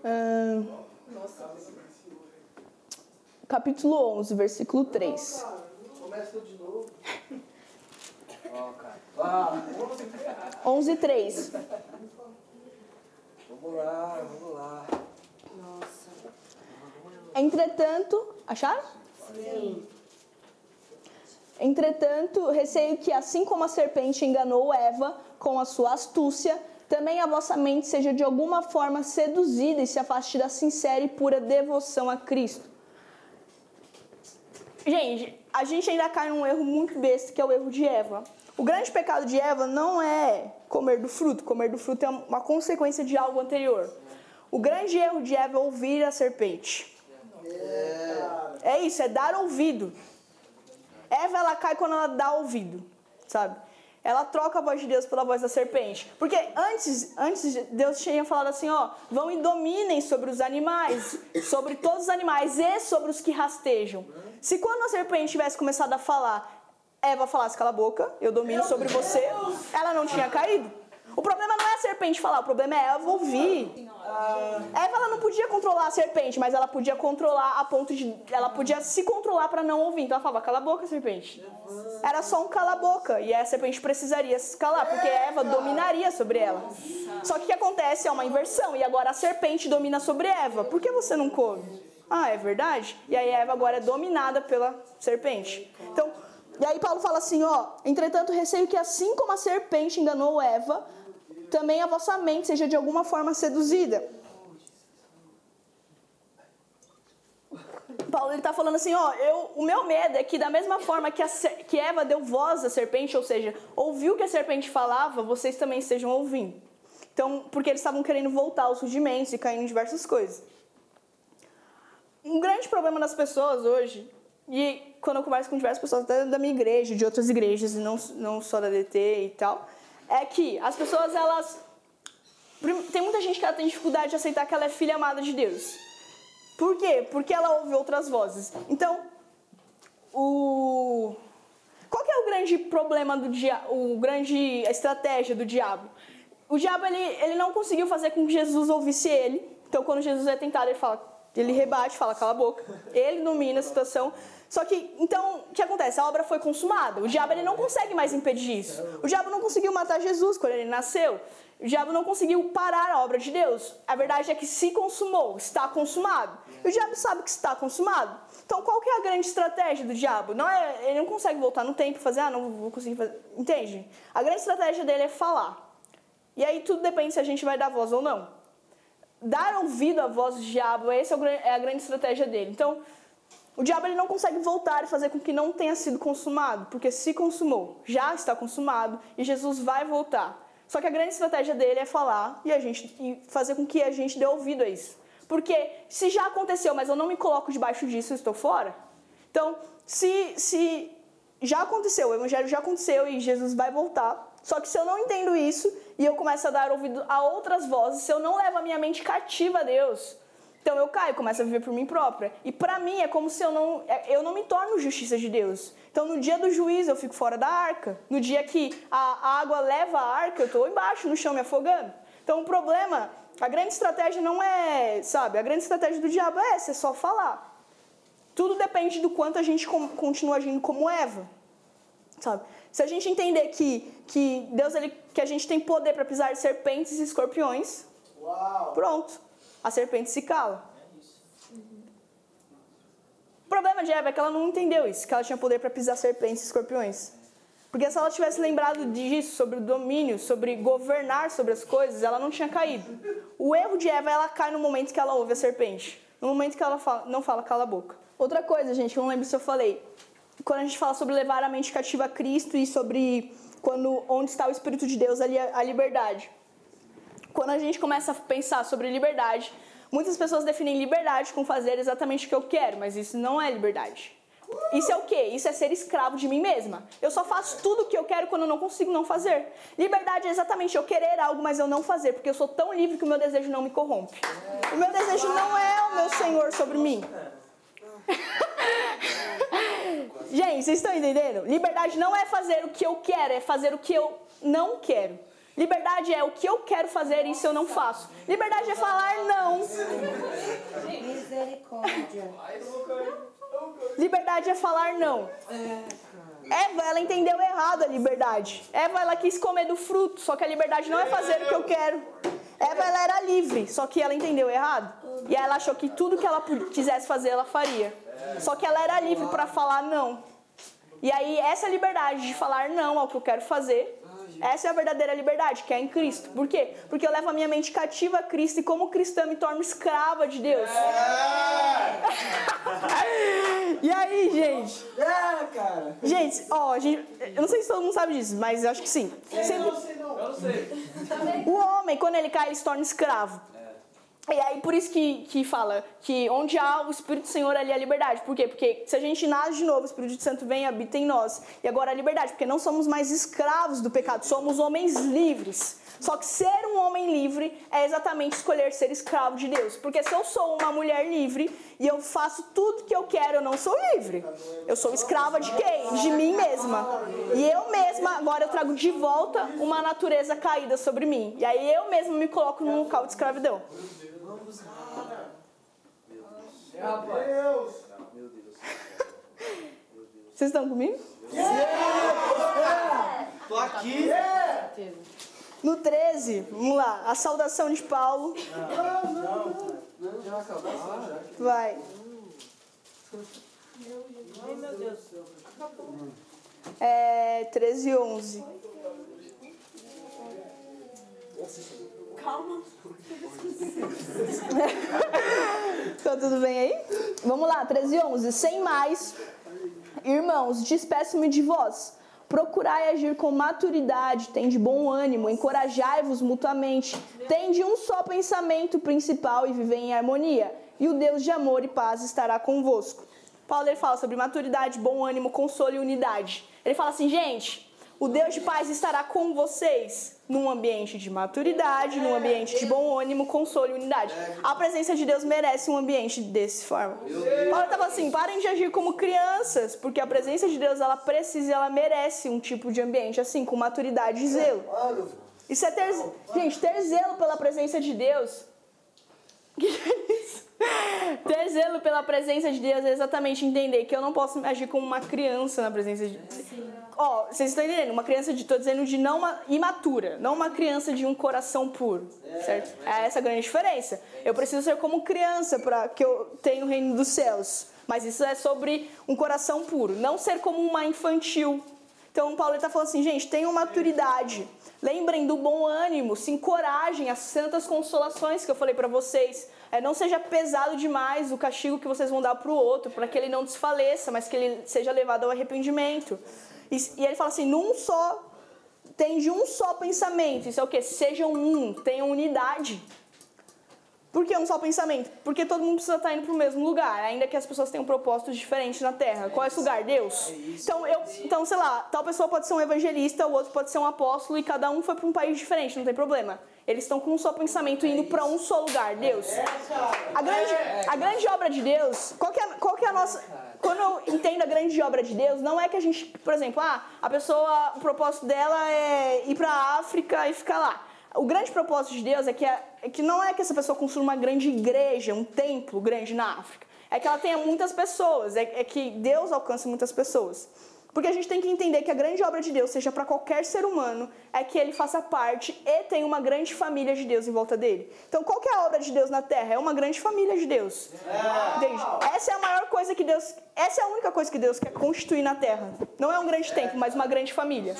Ahn, capítulo 11, versículo 3. Começa tudo de novo. 11, 3. Vamos lá, vamos lá. Entretanto, acharam? Sim. Entretanto, receio que, assim como a serpente enganou Eva com a sua astúcia, também a vossa mente seja de alguma forma seduzida e se afaste da sincera e pura devoção a Cristo. Gente, a gente ainda cai num erro muito besta, que é o erro de Eva. O grande pecado de Eva não é comer do fruto, comer do fruto é uma consequência de algo anterior. O grande erro de Eva é ouvir a serpente. É isso, é dar ouvido. Eva ela cai quando ela dá ouvido, sabe? Ela troca a voz de Deus pela voz da serpente. Porque antes, antes Deus tinha falado assim, ó, vão e dominem sobre os animais, sobre todos os animais e sobre os que rastejam. Se quando a serpente tivesse começado a falar, Eva falasse cala a boca, eu domino sobre você, ela não tinha caído. O problema não é a serpente falar, o problema é Eva ouvir. Eva ela não podia controlar a serpente, mas ela podia controlar a ponto de. Ela podia se controlar para não ouvir. Então ela falava, cala a boca, serpente. Era só um cala a boca. E a serpente precisaria se calar, porque Eva dominaria sobre ela. Só que o que acontece é uma inversão. E agora a serpente domina sobre Eva. Por que você não come? Ah, é verdade? E aí Eva agora é dominada pela serpente. Então, e aí Paulo fala assim, ó, entretanto receio que assim como a serpente enganou Eva, também a vossa mente seja de alguma forma seduzida. Paulo ele está falando assim, ó, eu, o meu medo é que da mesma forma que, a, que Eva deu voz à serpente, ou seja, ouviu o que a serpente falava, vocês também estejam ouvindo. Então, porque eles estavam querendo voltar aos rudimentos e caindo em diversas coisas. Um grande problema das pessoas hoje, e quando eu converso com diversas pessoas até da minha igreja, de outras igrejas, não, não só da DT e tal, é que as pessoas, elas. Tem muita gente que ela tem dificuldade de aceitar que ela é filha amada de Deus. Por quê? Porque ela ouve outras vozes. Então, o. Qual que é o grande problema do diabo, grande estratégia do diabo? O diabo ele, ele não conseguiu fazer com que Jesus ouvisse ele. Então, quando Jesus é tentado, ele fala, ele rebate, fala cala a boca. Ele domina a situação. Só que, então, o que acontece? A obra foi consumada. O diabo ele não consegue mais impedir isso. O diabo não conseguiu matar Jesus quando ele nasceu. O diabo não conseguiu parar a obra de Deus. A verdade é que se consumou, está consumado. E o diabo sabe que está consumado. Então, qual que é a grande estratégia do diabo? Não é, ele não consegue voltar no tempo e fazer, ah, não vou conseguir fazer. Entende? A grande estratégia dele é falar. E aí tudo depende se a gente vai dar voz ou não. Dar ouvido à voz do diabo, essa é a grande estratégia dele. Então, o diabo ele não consegue voltar e fazer com que não tenha sido consumado, porque se consumou, já está consumado e Jesus vai voltar. Só que a grande estratégia dele é falar e a gente e fazer com que a gente dê ouvido a isso. Porque se já aconteceu, mas eu não me coloco debaixo disso, eu estou fora. Então, se, se já aconteceu, o evangelho já aconteceu e Jesus vai voltar. Só que se eu não entendo isso e eu começo a dar ouvido a outras vozes, se eu não levo a minha mente cativa a Deus, então eu caio, começo a viver por mim própria. E para mim é como se eu não, eu não me torno justiça de Deus. Então no dia do juízo eu fico fora da arca. No dia que a água leva a arca, eu estou embaixo, no chão, me afogando. Então o problema, a grande estratégia não é, sabe, a grande estratégia do diabo é essa, é só falar. Tudo depende do quanto a gente continua agindo como Eva. Sabe? Se a gente entender que, que Deus ele, que a gente tem poder para pisar serpentes e escorpiões, Uau. pronto a serpente se cala. O problema de Eva é que ela não entendeu isso, que ela tinha poder para pisar serpentes e escorpiões. Porque se ela tivesse lembrado disso, sobre o domínio, sobre governar sobre as coisas, ela não tinha caído. O erro de Eva, ela cai no momento que ela ouve a serpente. No momento que ela fala, não fala, cala a boca. Outra coisa, gente, eu não lembro se eu falei. Quando a gente fala sobre levar a mente cativa a Cristo e sobre quando, onde está o Espírito de Deus, ali a liberdade quando a gente começa a pensar sobre liberdade, muitas pessoas definem liberdade com fazer exatamente o que eu quero, mas isso não é liberdade. Isso é o quê? Isso é ser escravo de mim mesma. Eu só faço tudo o que eu quero quando eu não consigo não fazer. Liberdade é exatamente eu querer algo, mas eu não fazer, porque eu sou tão livre que o meu desejo não me corrompe. O meu desejo não é o meu Senhor sobre mim. Gente, vocês estão entendendo? Liberdade não é fazer o que eu quero, é fazer o que eu não quero. Liberdade é o que eu quero fazer e isso eu não faço. Liberdade é falar não. Misericórdia. Liberdade é falar não. Eva, ela entendeu errado a liberdade. Eva, ela quis comer do fruto, só que a liberdade não é fazer o que eu quero. Eva, ela era livre, só que ela entendeu errado. E ela achou que tudo que ela quisesse fazer, ela faria. Só que ela era livre para falar não. E aí, essa liberdade de falar não ao que eu quero fazer essa é a verdadeira liberdade, que é em Cristo. Por quê? Porque eu levo a minha mente cativa a Cristo e como cristã me torno escrava de Deus. É. e aí, gente? É, cara. Gente, ó, gente, eu não sei se todo mundo sabe disso, mas eu acho que sim. Sempre... Eu não sei, não. Eu não sei. O homem, quando ele cai, ele se torna escravo. E aí, por isso que, que fala que onde há o Espírito do Senhor, ali há liberdade. Por quê? Porque se a gente nasce de novo, o Espírito Santo vem e habita em nós. E agora a liberdade, porque não somos mais escravos do pecado, somos homens livres. Só que ser um homem livre é exatamente escolher ser escravo de Deus. Porque se eu sou uma mulher livre e eu faço tudo que eu quero, eu não sou livre. Eu sou escrava de quem? De mim mesma. E eu mesma, agora eu trago de volta uma natureza caída sobre mim. E aí eu mesma me coloco num local de escravidão. Vocês estão comigo? Tô aqui. No 13, vamos lá, a saudação de Paulo. Vai. É 13 e 11. Tá tudo bem aí? Vamos lá, 13 e 11. Sem mais, irmãos, despeço-me de vós. Procurai agir com maturidade, tende bom ânimo, encorajai-vos mutuamente, tende um só pensamento principal e vivei em harmonia, e o Deus de amor e paz estará convosco. Paulo ele fala sobre maturidade, bom ânimo, consolo e unidade. Ele fala assim, gente, o Deus de paz estará com vocês num ambiente de maturidade, num ambiente de bom ânimo, consolo e unidade. A presença de Deus merece um ambiente desse forma. Paulo estava assim, parem de agir como crianças, porque a presença de Deus ela precisa e ela merece um tipo de ambiente assim, com maturidade e zelo. Isso é ter, gente, ter zelo pela presença de Deus. Que é isso? Ter zelo pela presença de Deus é exatamente entender que eu não posso agir como uma criança na presença de Deus. Ó, vocês estão entendendo? Uma criança de, tô dizendo de não uma imatura, não uma criança de um coração puro, certo? É essa a grande diferença. Eu preciso ser como criança para que eu tenha o reino dos céus. Mas isso é sobre um coração puro, não ser como uma infantil. Então Paulo está falando assim, gente, tenham maturidade. Lembrem do bom ânimo, se encorajem as santas consolações que eu falei para vocês. É, não seja pesado demais o castigo que vocês vão dar para o outro, para que ele não desfaleça, mas que ele seja levado ao arrependimento. E, e ele fala assim, num só, tem de um só pensamento. Isso é o quê? Sejam um, tenham unidade. Por que um só pensamento? Porque todo mundo precisa estar indo para o mesmo lugar, ainda que as pessoas tenham propósitos diferentes na Terra. Qual é esse lugar? Deus. Então, eu, então, sei lá, tal pessoa pode ser um evangelista, o outro pode ser um apóstolo, e cada um foi para um país diferente, não tem problema. Eles estão com um só pensamento indo para um só lugar, Deus. A grande, a grande obra de Deus, qual que, é, qual que é a nossa. Quando eu entendo a grande obra de Deus, não é que a gente, por exemplo, ah, a pessoa, o propósito dela é ir para a África e ficar lá. O grande propósito de Deus é que, é, é que não é que essa pessoa construa uma grande igreja, um templo grande na África. É que ela tenha muitas pessoas, é, é que Deus alcance muitas pessoas. Porque a gente tem que entender que a grande obra de Deus, seja para qualquer ser humano, é que ele faça parte e tenha uma grande família de Deus em volta dele. Então, qual que é a obra de Deus na Terra? É uma grande família de Deus. Entende? Essa é a maior coisa que Deus. Essa é a única coisa que Deus quer constituir na Terra. Não é um grande templo, mas uma grande família.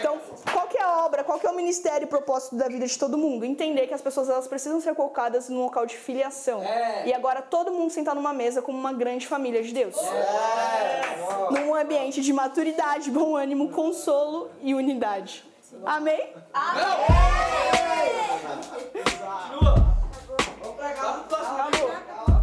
Então, qual que é a obra, qual que é o ministério e propósito da vida de todo mundo? Entender que as pessoas elas precisam ser colocadas num local de filiação. E agora todo mundo sentar numa mesa como uma grande família de Deus. Num ambiente de maturidade, maturidade, bom ânimo, consolo e unidade. Amém? Amém! Continua! Vamos pra